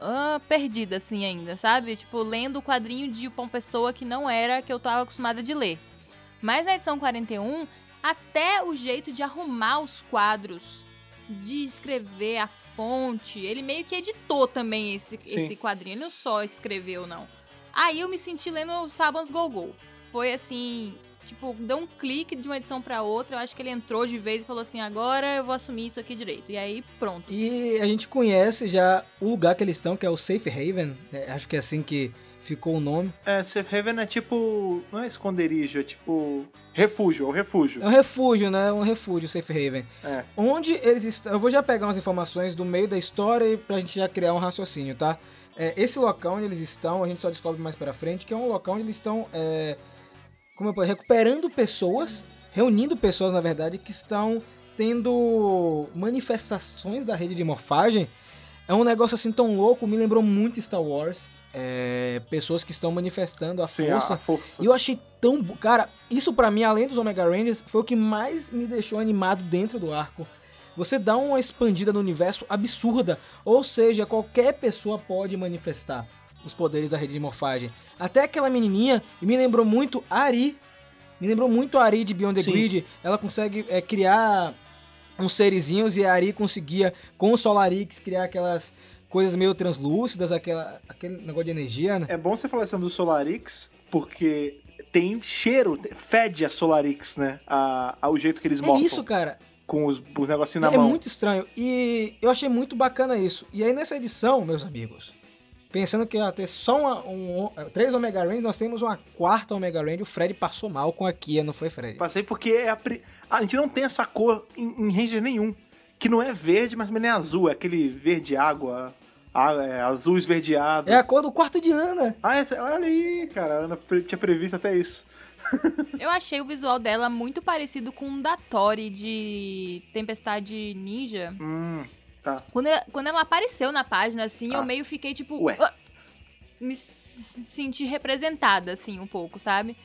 Ah, perdida, assim, ainda, sabe? Tipo, lendo o quadrinho de uma pessoa que não era que eu tava acostumada de ler. Mas na edição 41, até o jeito de arrumar os quadros, de escrever a fonte, ele meio que editou também esse, Sim. esse quadrinho, ele não só escreveu, não. Aí eu me senti lendo o Sabans Go Go. Foi assim, tipo, deu um clique de uma edição pra outra, eu acho que ele entrou de vez e falou assim, agora eu vou assumir isso aqui direito. E aí, pronto. E a gente conhece já o lugar que eles estão, que é o Safe Haven. né? Acho que é assim que ficou o nome. É, Safe Haven é tipo. Não é esconderijo, é tipo. Refúgio, é o refúgio. É um refúgio, né? Um refúgio, Safe Haven. É. Onde eles estão. Eu vou já pegar umas informações do meio da história pra gente já criar um raciocínio, tá? É, esse local onde eles estão, a gente só descobre mais pra frente, que é um local onde eles estão. é, como eu recuperando pessoas, reunindo pessoas, na verdade, que estão tendo manifestações da rede de morfagem. É um negócio assim tão louco, me lembrou muito Star Wars. É, pessoas que estão manifestando a Sim, força a força. e eu achei tão. Cara, isso pra mim, além dos Omega Rangers, foi o que mais me deixou animado dentro do arco. Você dá uma expandida no universo absurda. Ou seja, qualquer pessoa pode manifestar os poderes da rede de morfagem. Até aquela menininha, e me lembrou muito a Ari. Me lembrou muito a Ari de Beyond the Sim. Grid. Ela consegue é, criar uns serizinhos e a Ari conseguia, com o Solarix, criar aquelas coisas meio translúcidas, aquela, aquele negócio de energia, né? É bom você falar isso do Solarix, porque tem cheiro, fede a Solarix, né? A, a- o jeito que eles É morfam isso, cara. com os, os negocinhos na é mão. muito estranho. E eu achei muito bacana isso. E aí nessa edição, meus amigos, pensando que ia ter só uma- um, três Omega Rangers, nós temos uma quarta Omega Ranger. O Fred passou mal com a Kia, não foi, Fred? Passei porque é a, pri- a gente não tem essa cor em, em Ranger nenhum. Que não é verde, mas também não é azul. É aquele verde água, a- é azul esverdeado. É a cor do quarto de Ana. Ah, essa, olha aí, cara. A Ana tinha previsto até isso. Eu achei o visual dela muito parecido com o da Tori de Tempestade Ninja. Hum, tá. Quando, eu- quando ela apareceu na página, assim, Ah. eu meio fiquei tipo. Ué. "Ah", me senti representada, assim, um pouco, sabe?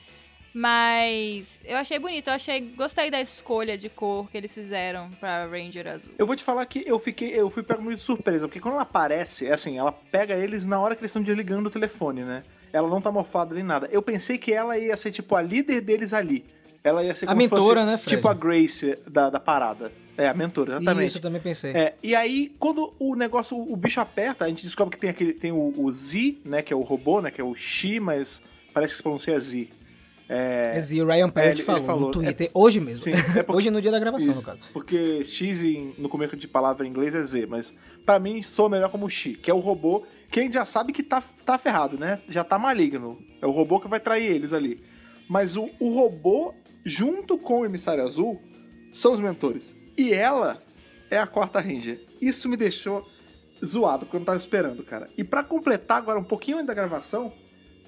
Mas eu achei bonito, eu achei. Gostei da escolha de cor que eles fizeram pra Ranger Azul. Eu vou te falar que eu fiquei, eu fui pego muito de surpresa, porque quando ela aparece, é assim, ela pega eles na hora que eles estão desligando o telefone, né? Ela não tá morfada nem nada. Eu pensei que ela ia ser tipo a líder deles ali. Ela ia ser A mentora, fosse, né, Fred? Tipo a Grace da, da parada. É, a mentora, exatamente. Isso, eu também pensei. É, e aí, quando o negócio, o bicho aperta, a gente descobre que tem aquele, tem o, o Z, né, que é o robô, né, que é o Shi, mas parece que se pronuncia Z. É, É, Zio, o Ryan Parrott É, falou, falou. no Twitter, hoje mesmo. Sim, é porque- hoje no dia da gravação, Isso, no caso. Porque X em- no começo de palavra em inglês é Z, mas pra mim soa melhor como X, que é o robô que a gente já sabe que tá, tá ferrado, né? Já tá maligno. É o robô que vai trair eles ali. Mas o, o robô, junto com o emissário azul, são os mentores. E ela é a quarta Ranger. Isso me deixou zoado, porque eu não tava esperando, cara. E pra completar agora um pouquinho antes da gravação,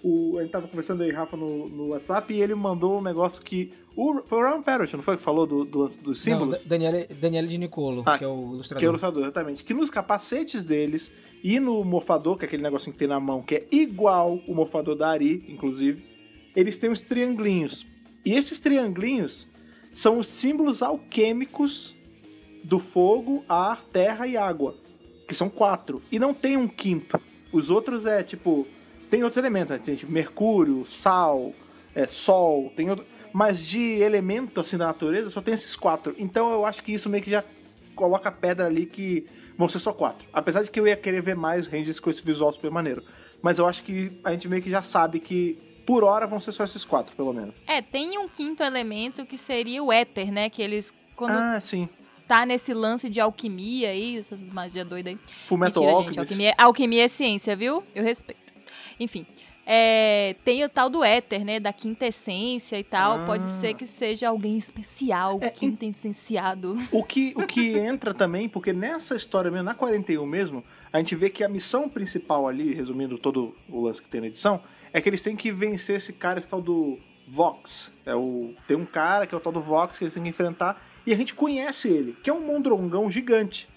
o, a gente tava conversando aí, Rafa, no, no WhatsApp, e ele mandou um negócio que. O, foi o Ryan Parrott, não foi que falou do, do, dos Não, símbolos? Da- Daniele, Daniele de Nicolo, Ah, que é o ilustrador. Que é o ilustrador, exatamente. Que nos capacetes deles e no morfador, que é aquele negocinho que tem na mão, que é igual o morfador da Ari, inclusive, eles têm uns trianglinhos. E esses trianglinhos são os símbolos alquêmicos do fogo, ar, terra e água. Que são quatro. E não tem um quinto. Os outros é tipo. Tem outros elementos, né? Tem tipo, mercúrio, sal, é, sol, tem outro. Mas de elemento assim da natureza só tem esses quatro. Então eu acho que isso meio que já coloca a pedra ali que vão ser só quatro. Apesar de que eu ia querer ver mais Rangers com esse visual super maneiro. Mas eu acho que a gente meio que já sabe que por hora vão ser só esses quatro, pelo menos. É, tem um quinto elemento que seria o éter, né? Que eles. Quando Ah, sim. Tá nesse lance de alquimia aí, essas magias doidas aí. Fullmetal Mentira, Alchemist. gente. Alquimia, alquimia é ciência, viu? Eu respeito. Enfim. é, tem o tal do éter, né? Da quinta essência e tal. Ah. Pode ser que seja alguém especial, É, quinta essenciado. O que, o que entra também, porque nessa história mesmo, na 41 mesmo, a gente vê que a missão principal ali, resumindo todo o lance que tem na edição, é que eles têm que vencer esse cara, esse tal do Vox. É o, tem um cara que é o tal do Vox que eles têm que enfrentar, e a gente conhece ele, que é um mondrongão gigante.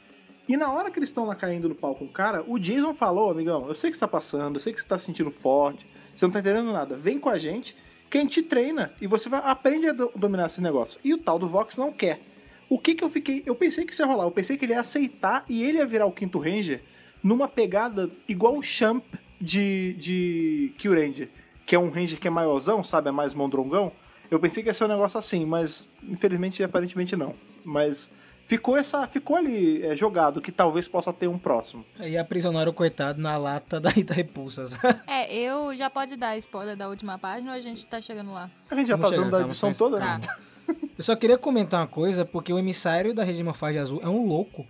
E na hora que eles estão lá caindo no pau com o cara, o Jason falou, amigão, eu sei que você tá passando, eu sei que você tá se sentindo forte, você não tá entendendo nada, vem com a gente, que a gente treina e você vai aprende a do- dominar esse negócio. E o tal do Vox não quer. O que que eu fiquei. Eu pensei que isso ia rolar. Eu pensei que ele ia aceitar e ele ia virar o quinto Ranger numa pegada igual o Champ de, de Kill Ranger, que é um Ranger que é maiorzão, sabe? É mais mondrongão. Eu pensei que ia ser um negócio assim, mas infelizmente aparentemente não. Mas ficou essa. Ficou ali é, jogado que talvez possa ter um próximo. Aí aprisionaram o coitado na lata da Rita Repulsas. É, eu já pode dar spoiler da última página ou a gente tá chegando lá? A gente já Vamos tá chegar, dando a calma, edição só toda, Tá. né? Eu só queria comentar uma coisa, porque o emissário da Rede Morfagem Azul é um louco.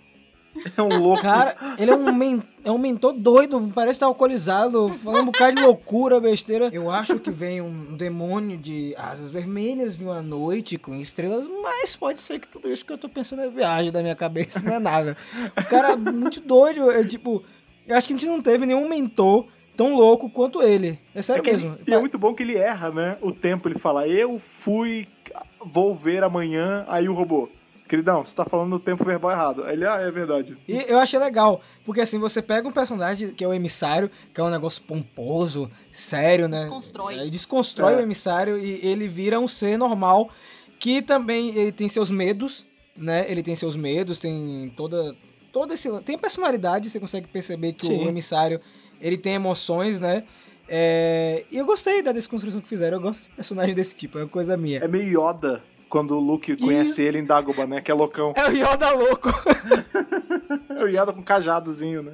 É um louco. Cara, ele é um, men é um mentor doido, parece estar alcoolizado, falando um bocado de loucura, besteira. Eu acho que vem um demônio de asas vermelhas, viu uma noite com estrelas, mas pode ser que tudo isso que eu tô pensando é viagem da minha cabeça, não é nada. O cara é muito doido, é tipo, eu acho que a gente não teve nenhum mentor tão louco quanto ele. É sério É mesmo. ele- e é muito bom que ele erra, né? O tempo, ele fala, eu fui, vou ver amanhã, aí o robô. Queridão, você tá falando o tempo verbal errado. Ele, ah, é verdade. E eu achei legal, porque assim, você pega um personagem que é o emissário, que é um negócio pomposo, sério, né? Desconstrói. Aí desconstrói É. o emissário e ele vira um ser normal, que também ele tem seus medos, né? Ele tem seus medos, tem toda todo esse tem personalidade, você consegue perceber que Sim. o emissário ele tem emoções, né? É, e eu gostei da desconstrução que fizeram. Eu gosto de personagem desse tipo, é uma coisa minha. É meio Yoda quando o Luke conhece ele em Dagobah, né? Que é loucão. É o Yoda louco. É o Yoda com cajadozinho, né?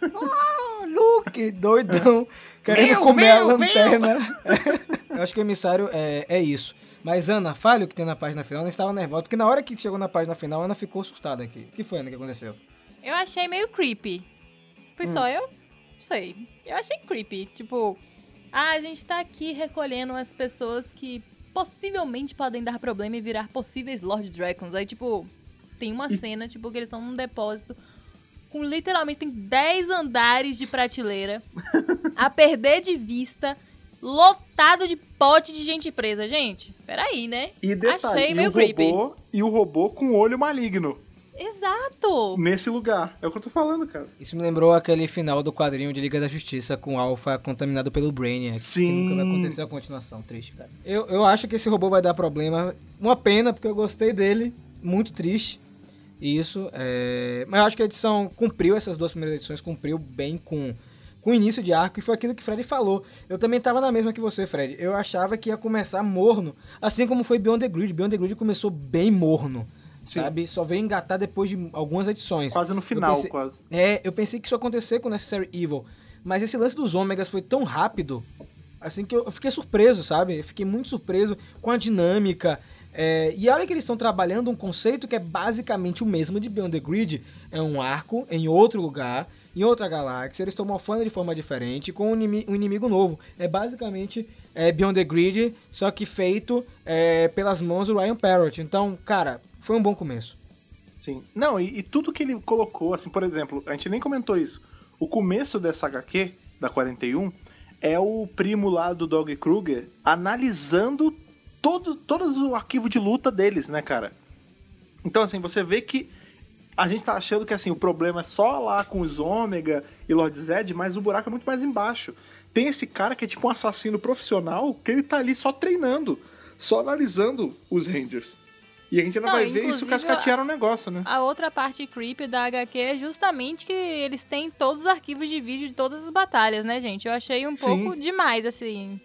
Ah, Luke, doidão, querendo Meu, comer a meu, lanterna. Eu acho que o emissário é, é isso. Mas Ana, fale o que tem na página final. Ana estava nervosa, porque na hora que chegou na página final, Ana ficou assustada aqui. O que foi, Ana, que aconteceu? Eu achei meio creepy. Foi só eu? Não sei. Eu achei creepy. Tipo, ah, a gente tá aqui recolhendo as pessoas que possivelmente podem dar problema e virar possíveis Lord Dragons. Aí, tipo, tem uma cena, tipo, que eles estão num depósito com literalmente tem 10 andares de prateleira a perder de vista, lotado de pote de gente presa. Gente, peraí, né? E detalhe, Achei e, meio o creepy. robô, e o robô com olho maligno Exato! nesse lugar. É o que eu tô falando, cara. Isso me lembrou aquele final do quadrinho de Liga da Justiça com o Alpha contaminado pelo Brainiac. Sim. Que nunca vai acontecer a continuação. Triste, cara. Eu, eu acho que esse robô vai dar problema. Uma pena, porque eu gostei dele. Muito triste. Isso. É... Mas eu acho que a edição cumpriu, essas duas primeiras edições, cumpriu bem com, com o início de arco. E foi aquilo que o Fred falou. Eu também tava na mesma que você, Fred. Eu achava que ia começar morno. Assim como foi Beyond the Grid. Beyond the Grid começou bem morno. Sim. Sabe? Só veio engatar depois de algumas edições. Quase no final, pensei- quase. É, eu pensei que isso ia acontecer com Necessary Evil. Mas esse lance dos ômegas foi tão rápido, assim que eu, eu fiquei surpreso, sabe? Eu fiquei muito surpreso com a dinâmica. É, e olha que eles estão trabalhando um conceito que é basicamente o mesmo de Beyond the Grid. É um arco em outro lugar, em outra galáxia. Eles estão morfando de forma diferente, com um inimi- um inimigo novo. É basicamente é, Beyond the Grid, só que feito é, pelas mãos do Ryan Parrott. Então, cara, foi um bom começo. Sim. Não, e, e tudo que ele colocou, assim, por exemplo, a gente nem comentou isso. O começo dessa HQ, da 41, é o primo lá do Dog Kruger analisando todo, todo o arquivo de luta deles, né, cara? Então, assim, você vê que a gente tá achando que, assim, o problema é só lá com os Ômega e Lord Zed, mas o buraco é muito mais embaixo. Tem esse cara que é tipo um assassino profissional, que ele tá ali só treinando, só analisando os Rangers. E a gente ainda Não, vai ver isso cascatear o negócio, né? A outra parte creepy da HQ é justamente que eles têm todos os arquivos de vídeo de todas as batalhas, né, gente? Eu achei um Sim. pouco demais, assim,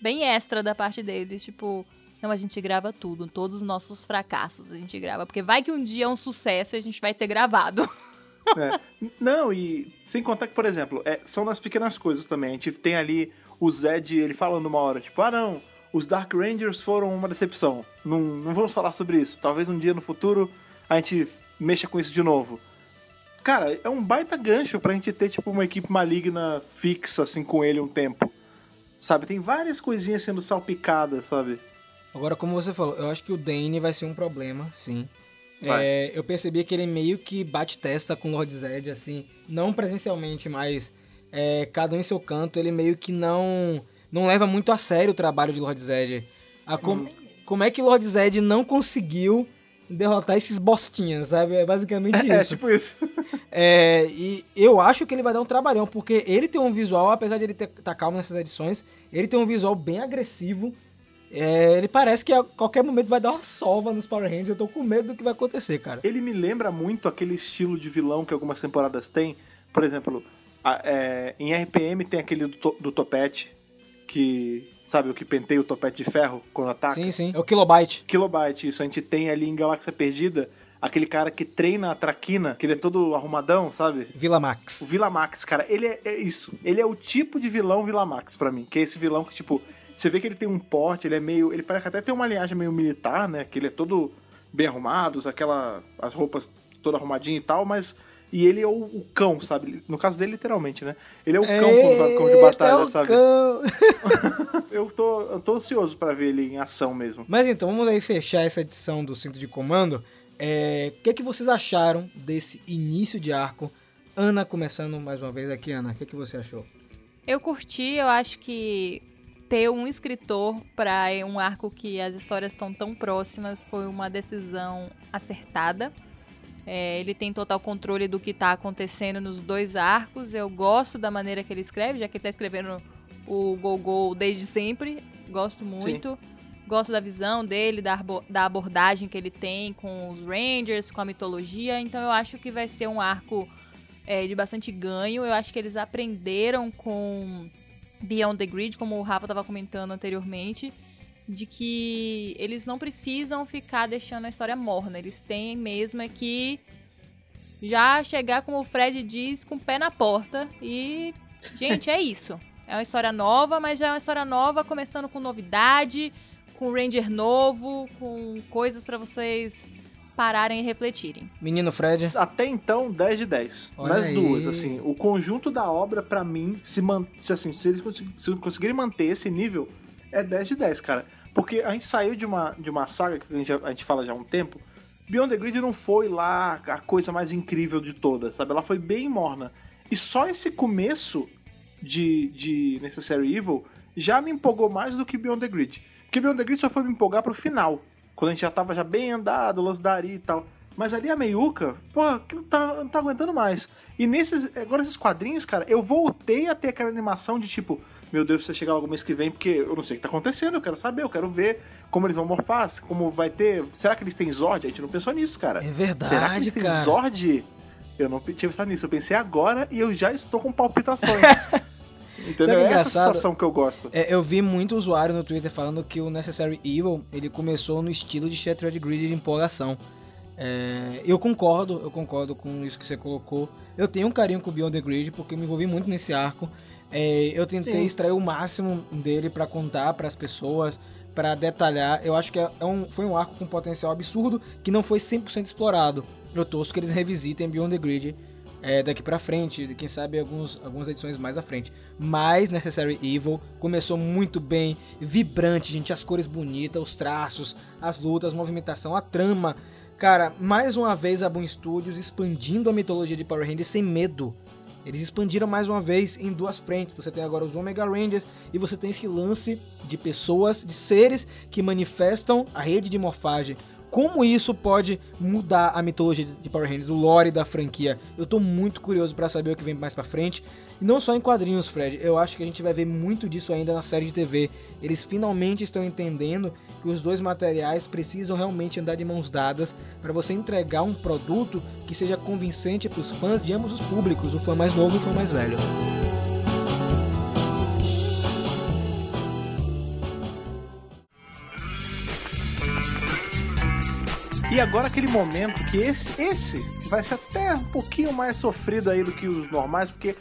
bem extra da parte deles. Tipo, não, a gente grava tudo, todos os nossos fracassos a gente grava. Porque vai que um dia é um sucesso e a gente vai ter gravado. É. Não, e sem contar que, por exemplo, é, são nas pequenas coisas também. A gente tem ali o Zed, ele falando uma hora, tipo, ah não, os Dark Rangers foram uma decepção. Não, não vamos falar sobre isso. Talvez um dia no futuro a gente mexa com isso de novo. Cara, é um baita gancho pra gente ter, tipo, uma equipe maligna fixa, assim, com ele um tempo. Sabe? Tem várias coisinhas sendo salpicadas, sabe? Agora, como você falou, eu acho que o Dane vai ser um problema, sim. É, eu percebi que ele meio que bate testa com o Lord Zed, assim, não presencialmente, mas é, cada um em seu canto, ele meio que não não leva muito a sério o trabalho de Lord Zed. A com- como é que Lord Zed não conseguiu derrotar esses bostinhas, sabe? É basicamente É, isso. tipo isso. É, e eu acho que ele vai dar um trabalhão, porque ele tem um visual, apesar de ele ter, tá calmo nessas edições, ele tem um visual bem agressivo. É, ele parece que a qualquer momento vai dar uma sova nos Power Rangers. Eu tô com medo do que vai acontecer, cara. Ele me lembra muito aquele estilo de vilão que algumas temporadas tem. Por exemplo, a- é, em RPM tem aquele do, to- do topete, que. Sabe, o que penteia o topete de ferro quando ataca? Sim, sim. É o Kilobyte. Kilobyte, isso. A gente tem ali em Galáxia Perdida aquele cara que treina a traquina, que ele é todo arrumadão, sabe? Vila Max. O Vila Max, cara, ele é, é isso. Ele é o tipo de vilão Vila Max pra mim. Que é esse vilão que, tipo, você vê que ele tem um porte, ele é meio. Ele parece até ter uma linhagem meio militar, né? Que ele é todo bem arrumado, aquela. as roupas toda arrumadinha e tal, mas. E ele é o, o cão, sabe? No caso dele, literalmente, né? Ele é o cão quando vai pro campo de batalha, é o sabe? cão. Eu tô, eu tô ansioso pra ver ele em ação mesmo. Mas então, vamos aí fechar essa edição do Cinto de Comando. É, O que, é que vocês acharam desse início de arco? Ana, começando mais uma vez aqui, Ana. O que, é que você achou? Eu curti, eu acho que ter um escritor para um arco que as histórias estão tão próximas foi uma decisão acertada. É, ele tem total controle do que está acontecendo nos dois arcos. Eu gosto da maneira que ele escreve, já que ele está escrevendo o Go Go desde sempre. Gosto muito. Gosto da visão dele, da, da abordagem que ele tem com os Rangers, com a mitologia. Então eu acho que vai ser um arco é, de bastante ganho. Eu acho que eles aprenderam com Beyond the Grid, como o Rafa estava comentando anteriormente, de que eles não precisam ficar deixando a história morna. Eles têm mesmo é que já chegar, como o Fred diz, com o pé na porta. E, gente, é isso. É uma história nova, mas já é uma história nova, começando com novidade, com Ranger novo, com coisas para vocês pararem e refletirem. Menino Fred. Até então, 10 de 10. Olha Nas aí. duas, assim. O conjunto da obra, pra mim, se, man... se, assim, se eles consegu- se conseguirem manter esse nível, é 10 de 10, cara. Porque a gente saiu de uma, de uma saga que a gente, a gente fala já há um tempo. Beyond the Grid não foi lá a coisa mais incrível de todas, sabe? Ela foi bem morna. E só esse começo de, de Necessary Evil já me empolgou mais do que Beyond the Grid. Porque Beyond the Grid só foi me empolgar pro final. Quando a gente já tava já bem andado, Los Dari e tal. Mas ali a meiuca, pô, aquilo tá, não tá aguentando mais. E nesses, agora esses quadrinhos, cara, eu voltei a ter aquela animação de tipo, meu Deus, precisa chegar logo mês que vem, porque eu não sei o que tá acontecendo, eu quero saber, eu quero ver como eles vão morfar, como vai ter. Será que eles têm Zord? A gente não pensou nisso, cara. É verdade, Será que eles têm cara. Zord? Eu não tinha pensado nisso, eu pensei agora e eu já estou com palpitações. Entendeu? É essa sensação que eu gosto. É, eu vi muito usuário no Twitter falando que o Necessary Evil ele começou no estilo de Shattered Grid de empolgação. É, eu concordo, eu concordo com isso que você colocou. Eu tenho um carinho com o Beyond the Grid porque eu me envolvi muito nesse arco. É, eu tentei Sim. extrair o máximo dele pra contar pras pessoas, pra detalhar. Eu acho que é é um, foi um arco com potencial absurdo que não foi 100% explorado. Eu torço que eles revisitem Beyond the Grid é, daqui pra frente, quem sabe alguns, algumas edições mais à frente. Mas Necessary Evil começou muito bem, vibrante, gente, as cores bonitas, os traços, as lutas, a movimentação, a trama. Cara, mais uma vez a Boom Studios expandindo a mitologia de Power Rangers sem medo. Eles expandiram mais uma vez em duas frentes. Você tem agora os Omega Rangers e você tem esse lance de pessoas, de seres que manifestam a rede de morfagem. Como isso pode mudar a mitologia de Power Rangers, o lore da franquia? Eu tô muito curioso pra saber o que vem mais pra frente. E não só em quadrinhos, Fred. Eu acho que a gente vai ver muito disso ainda na série de TV. Eles finalmente estão entendendo que os dois materiais precisam realmente andar de mãos dadas para você entregar um produto que seja convincente para os fãs de ambos os públicos, o fã mais novo e o fã mais velho. E agora aquele momento que esse, esse vai ser até um pouquinho mais sofrido aí do que os normais, porque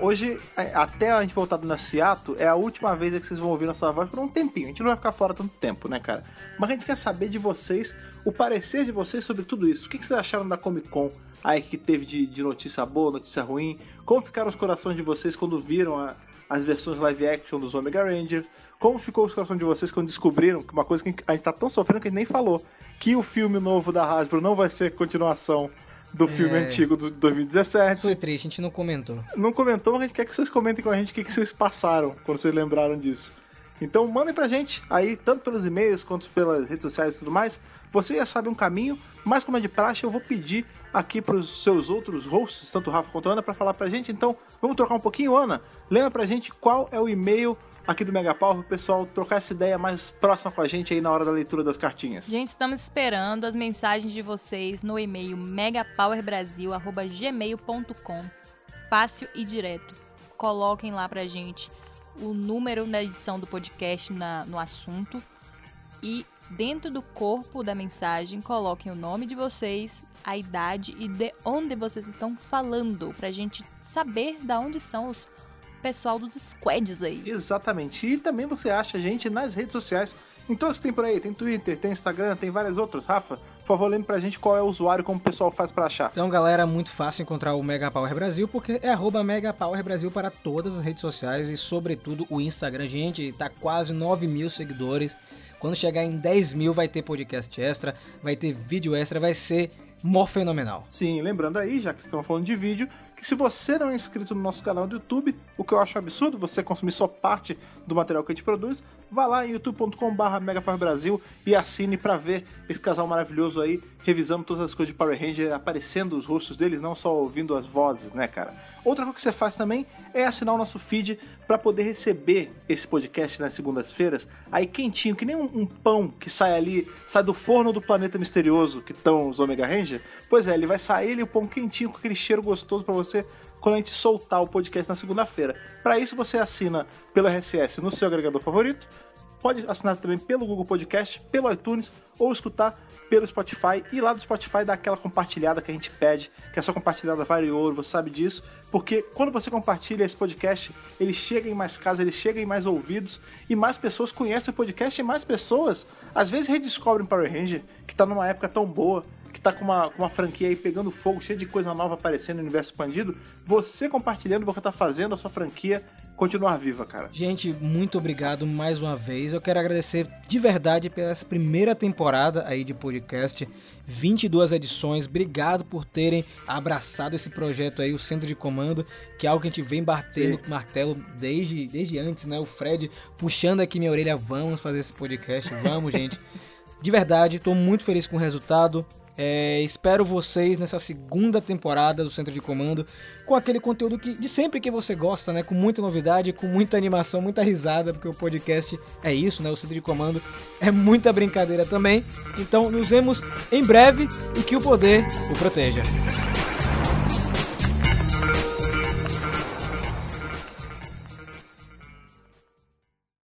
hoje, é, até a gente voltar do Naciato, é a última vez que vocês vão ouvir nossa voz por um tempinho. A gente não vai ficar fora tanto tempo, né, cara? Mas a gente quer saber de vocês, o parecer de vocês sobre tudo isso. O que vocês acharam da Comic Con? Aí que teve de, de notícia boa, notícia ruim? Como ficaram os corações de vocês quando viram a, as versões live action dos Omega Rangers? Como ficou os corações de vocês quando descobriram que uma coisa que a gente tá tão sofrendo que a gente nem falou, que o filme novo da Hasbro não vai ser continuação do filme É. antigo do 2017. Foi triste, a gente não comentou. Não comentou, mas a gente quer que vocês comentem com a gente o que, que vocês passaram quando vocês lembraram disso. Então mandem pra gente aí, tanto pelos e-mails quanto pelas redes sociais e tudo mais. Você já sabe um caminho, mas como é de praxe, eu vou pedir aqui pros seus outros hosts, tanto o Rafa quanto a Ana, pra falar pra gente. Então, vamos trocar um pouquinho, Ana? Lembra pra gente qual é o e-mail aqui do Megapau pro pessoal trocar essa ideia mais próxima com a gente aí na hora da leitura das cartinhas. Gente, estamos esperando as mensagens de vocês no e-mail megapowerbrasil.gmail.com Fácil e direto. Coloquem lá pra gente o número da edição do podcast na- no assunto e dentro do corpo da mensagem coloquem o nome de vocês, a idade e de onde vocês estão falando pra gente saber da onde são os pessoal dos squads aí. Exatamente. E também você acha a gente nas redes sociais. Em todos que tem por aí. Tem Twitter, tem Instagram, tem várias outras. Rafa, por favor, lembre pra gente qual é o usuário, como o pessoal faz pra achar. Então, galera, é muito fácil encontrar o Mega Power Brasil, porque é arroba Mega Power Brasil para todas as redes sociais e, sobretudo, o Instagram. Gente, tá quase 9 mil seguidores. Quando chegar em 10 mil, vai ter podcast extra, vai ter vídeo extra, vai ser mó fenomenal. Sim, lembrando aí, já que estamos falando de vídeo, que se você não é inscrito no nosso canal do YouTube, o que eu acho absurdo, você consumir só parte do material que a gente produz, vá lá em youtube.com.br Brasil e assine pra ver esse casal maravilhoso aí, revisando todas as coisas de Power Ranger, aparecendo os rostos deles, não só ouvindo as vozes, né, cara? Outra coisa que você faz também é assinar o nosso feed pra poder receber esse podcast nas segundas-feiras, aí quentinho, que nem um, um pão que sai ali, sai do forno do planeta misterioso que estão os Omega Ranger. Pois é, ele vai sair ele, o pão quentinho com aquele cheiro gostoso pra você quando a gente soltar o podcast na segunda-feira. Para isso você assina pelo RSS no seu agregador favorito, pode assinar também pelo Google Podcast, pelo iTunes ou escutar pelo Spotify e lá do Spotify dá aquela compartilhada que a gente pede, que a sua compartilhada vale ouro, você sabe disso, porque quando você compartilha esse podcast, ele chega em mais casas, ele chega em mais ouvidos e mais pessoas conhecem o podcast e mais pessoas às vezes redescobrem Power Ranger, que tá numa época tão boa, que tá com uma, com uma franquia aí pegando fogo, cheia de coisa nova aparecendo no universo expandido, você compartilhando, você tá fazendo a sua franquia continuar viva, cara. Gente, muito obrigado mais uma vez. Eu quero agradecer de verdade pela essa primeira temporada aí de podcast. 22 edições. Obrigado por terem abraçado esse projeto aí, o Centro de Comando, que é algo que a gente vem batendo Sim. martelo desde, desde antes, né? O Fred puxando aqui minha orelha, vamos fazer esse podcast, vamos, gente. De verdade, tô muito feliz com o resultado. É, espero vocês nessa segunda temporada do Centro de Comando com aquele conteúdo que de sempre que você gosta, né? Com muita novidade, com muita animação, muita risada, porque o podcast é isso, né? O Centro de Comando é muita brincadeira também. Então nos vemos em breve e que o poder o proteja.